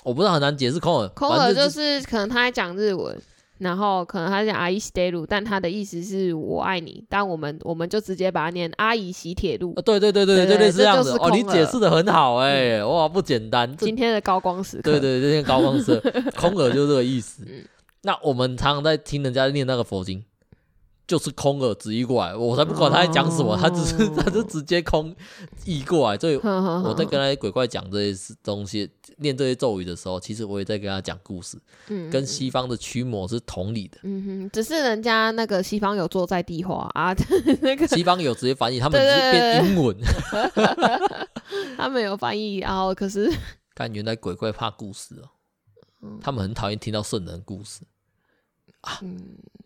我不知道很难解释空耳，空耳就是可能他在讲日文。然后可能他讲阿姨西铁路，但他的意思是我爱你，但我们我们就直接把它念阿姨西铁路。对对对对对，类似这样子。哦，你解释的很好哎，哇，不简单。今天的高光时刻。对对，今天高光时刻，<laughs> 空耳就是这个意思。那我们常常在听人家念那个佛经。就是空耳直译过来，我才不管他在讲什么，他只是 <laughs> 他就直接空译过来。所以我在跟那些鬼怪讲这些东西，念这些咒语的时候，其实我也在跟他讲故事，嗯跟西方的驱魔是同理的。嗯哼，只是人家那个西方有坐在地化啊，<laughs> 那个西方有直接翻译，他们是变英文，<laughs> 他们有翻译，然后可是，但原来鬼怪怕故事哦，他们很讨厌听到圣人故事。啊，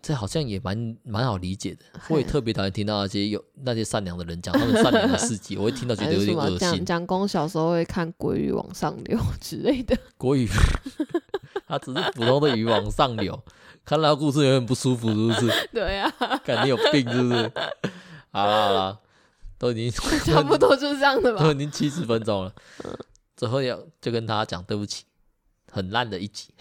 这好像也蛮蛮好理解的。我也特别讨厌听到那些有那些善良的人讲他们善良的事迹，<laughs> 我会听到觉得有点恶心。蒋公小时候会看《国语往上流》之类的。<laughs> 国语，他只是普通的鱼往上流，看到故事有点不舒服，是不是？<laughs> 对啊，感觉有病，是不是？好了好了，都已经差不多就是这样的吧，都已经七十分钟了，最后要就跟大家讲对不起。很烂的一集，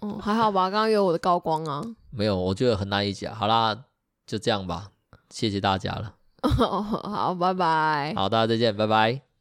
哦，还好吧，刚刚有我的高光啊，没有，我觉得很烂一集啊。好啦，就这样吧，谢谢大家了。<laughs> 好，拜拜。好，大家再见，拜拜。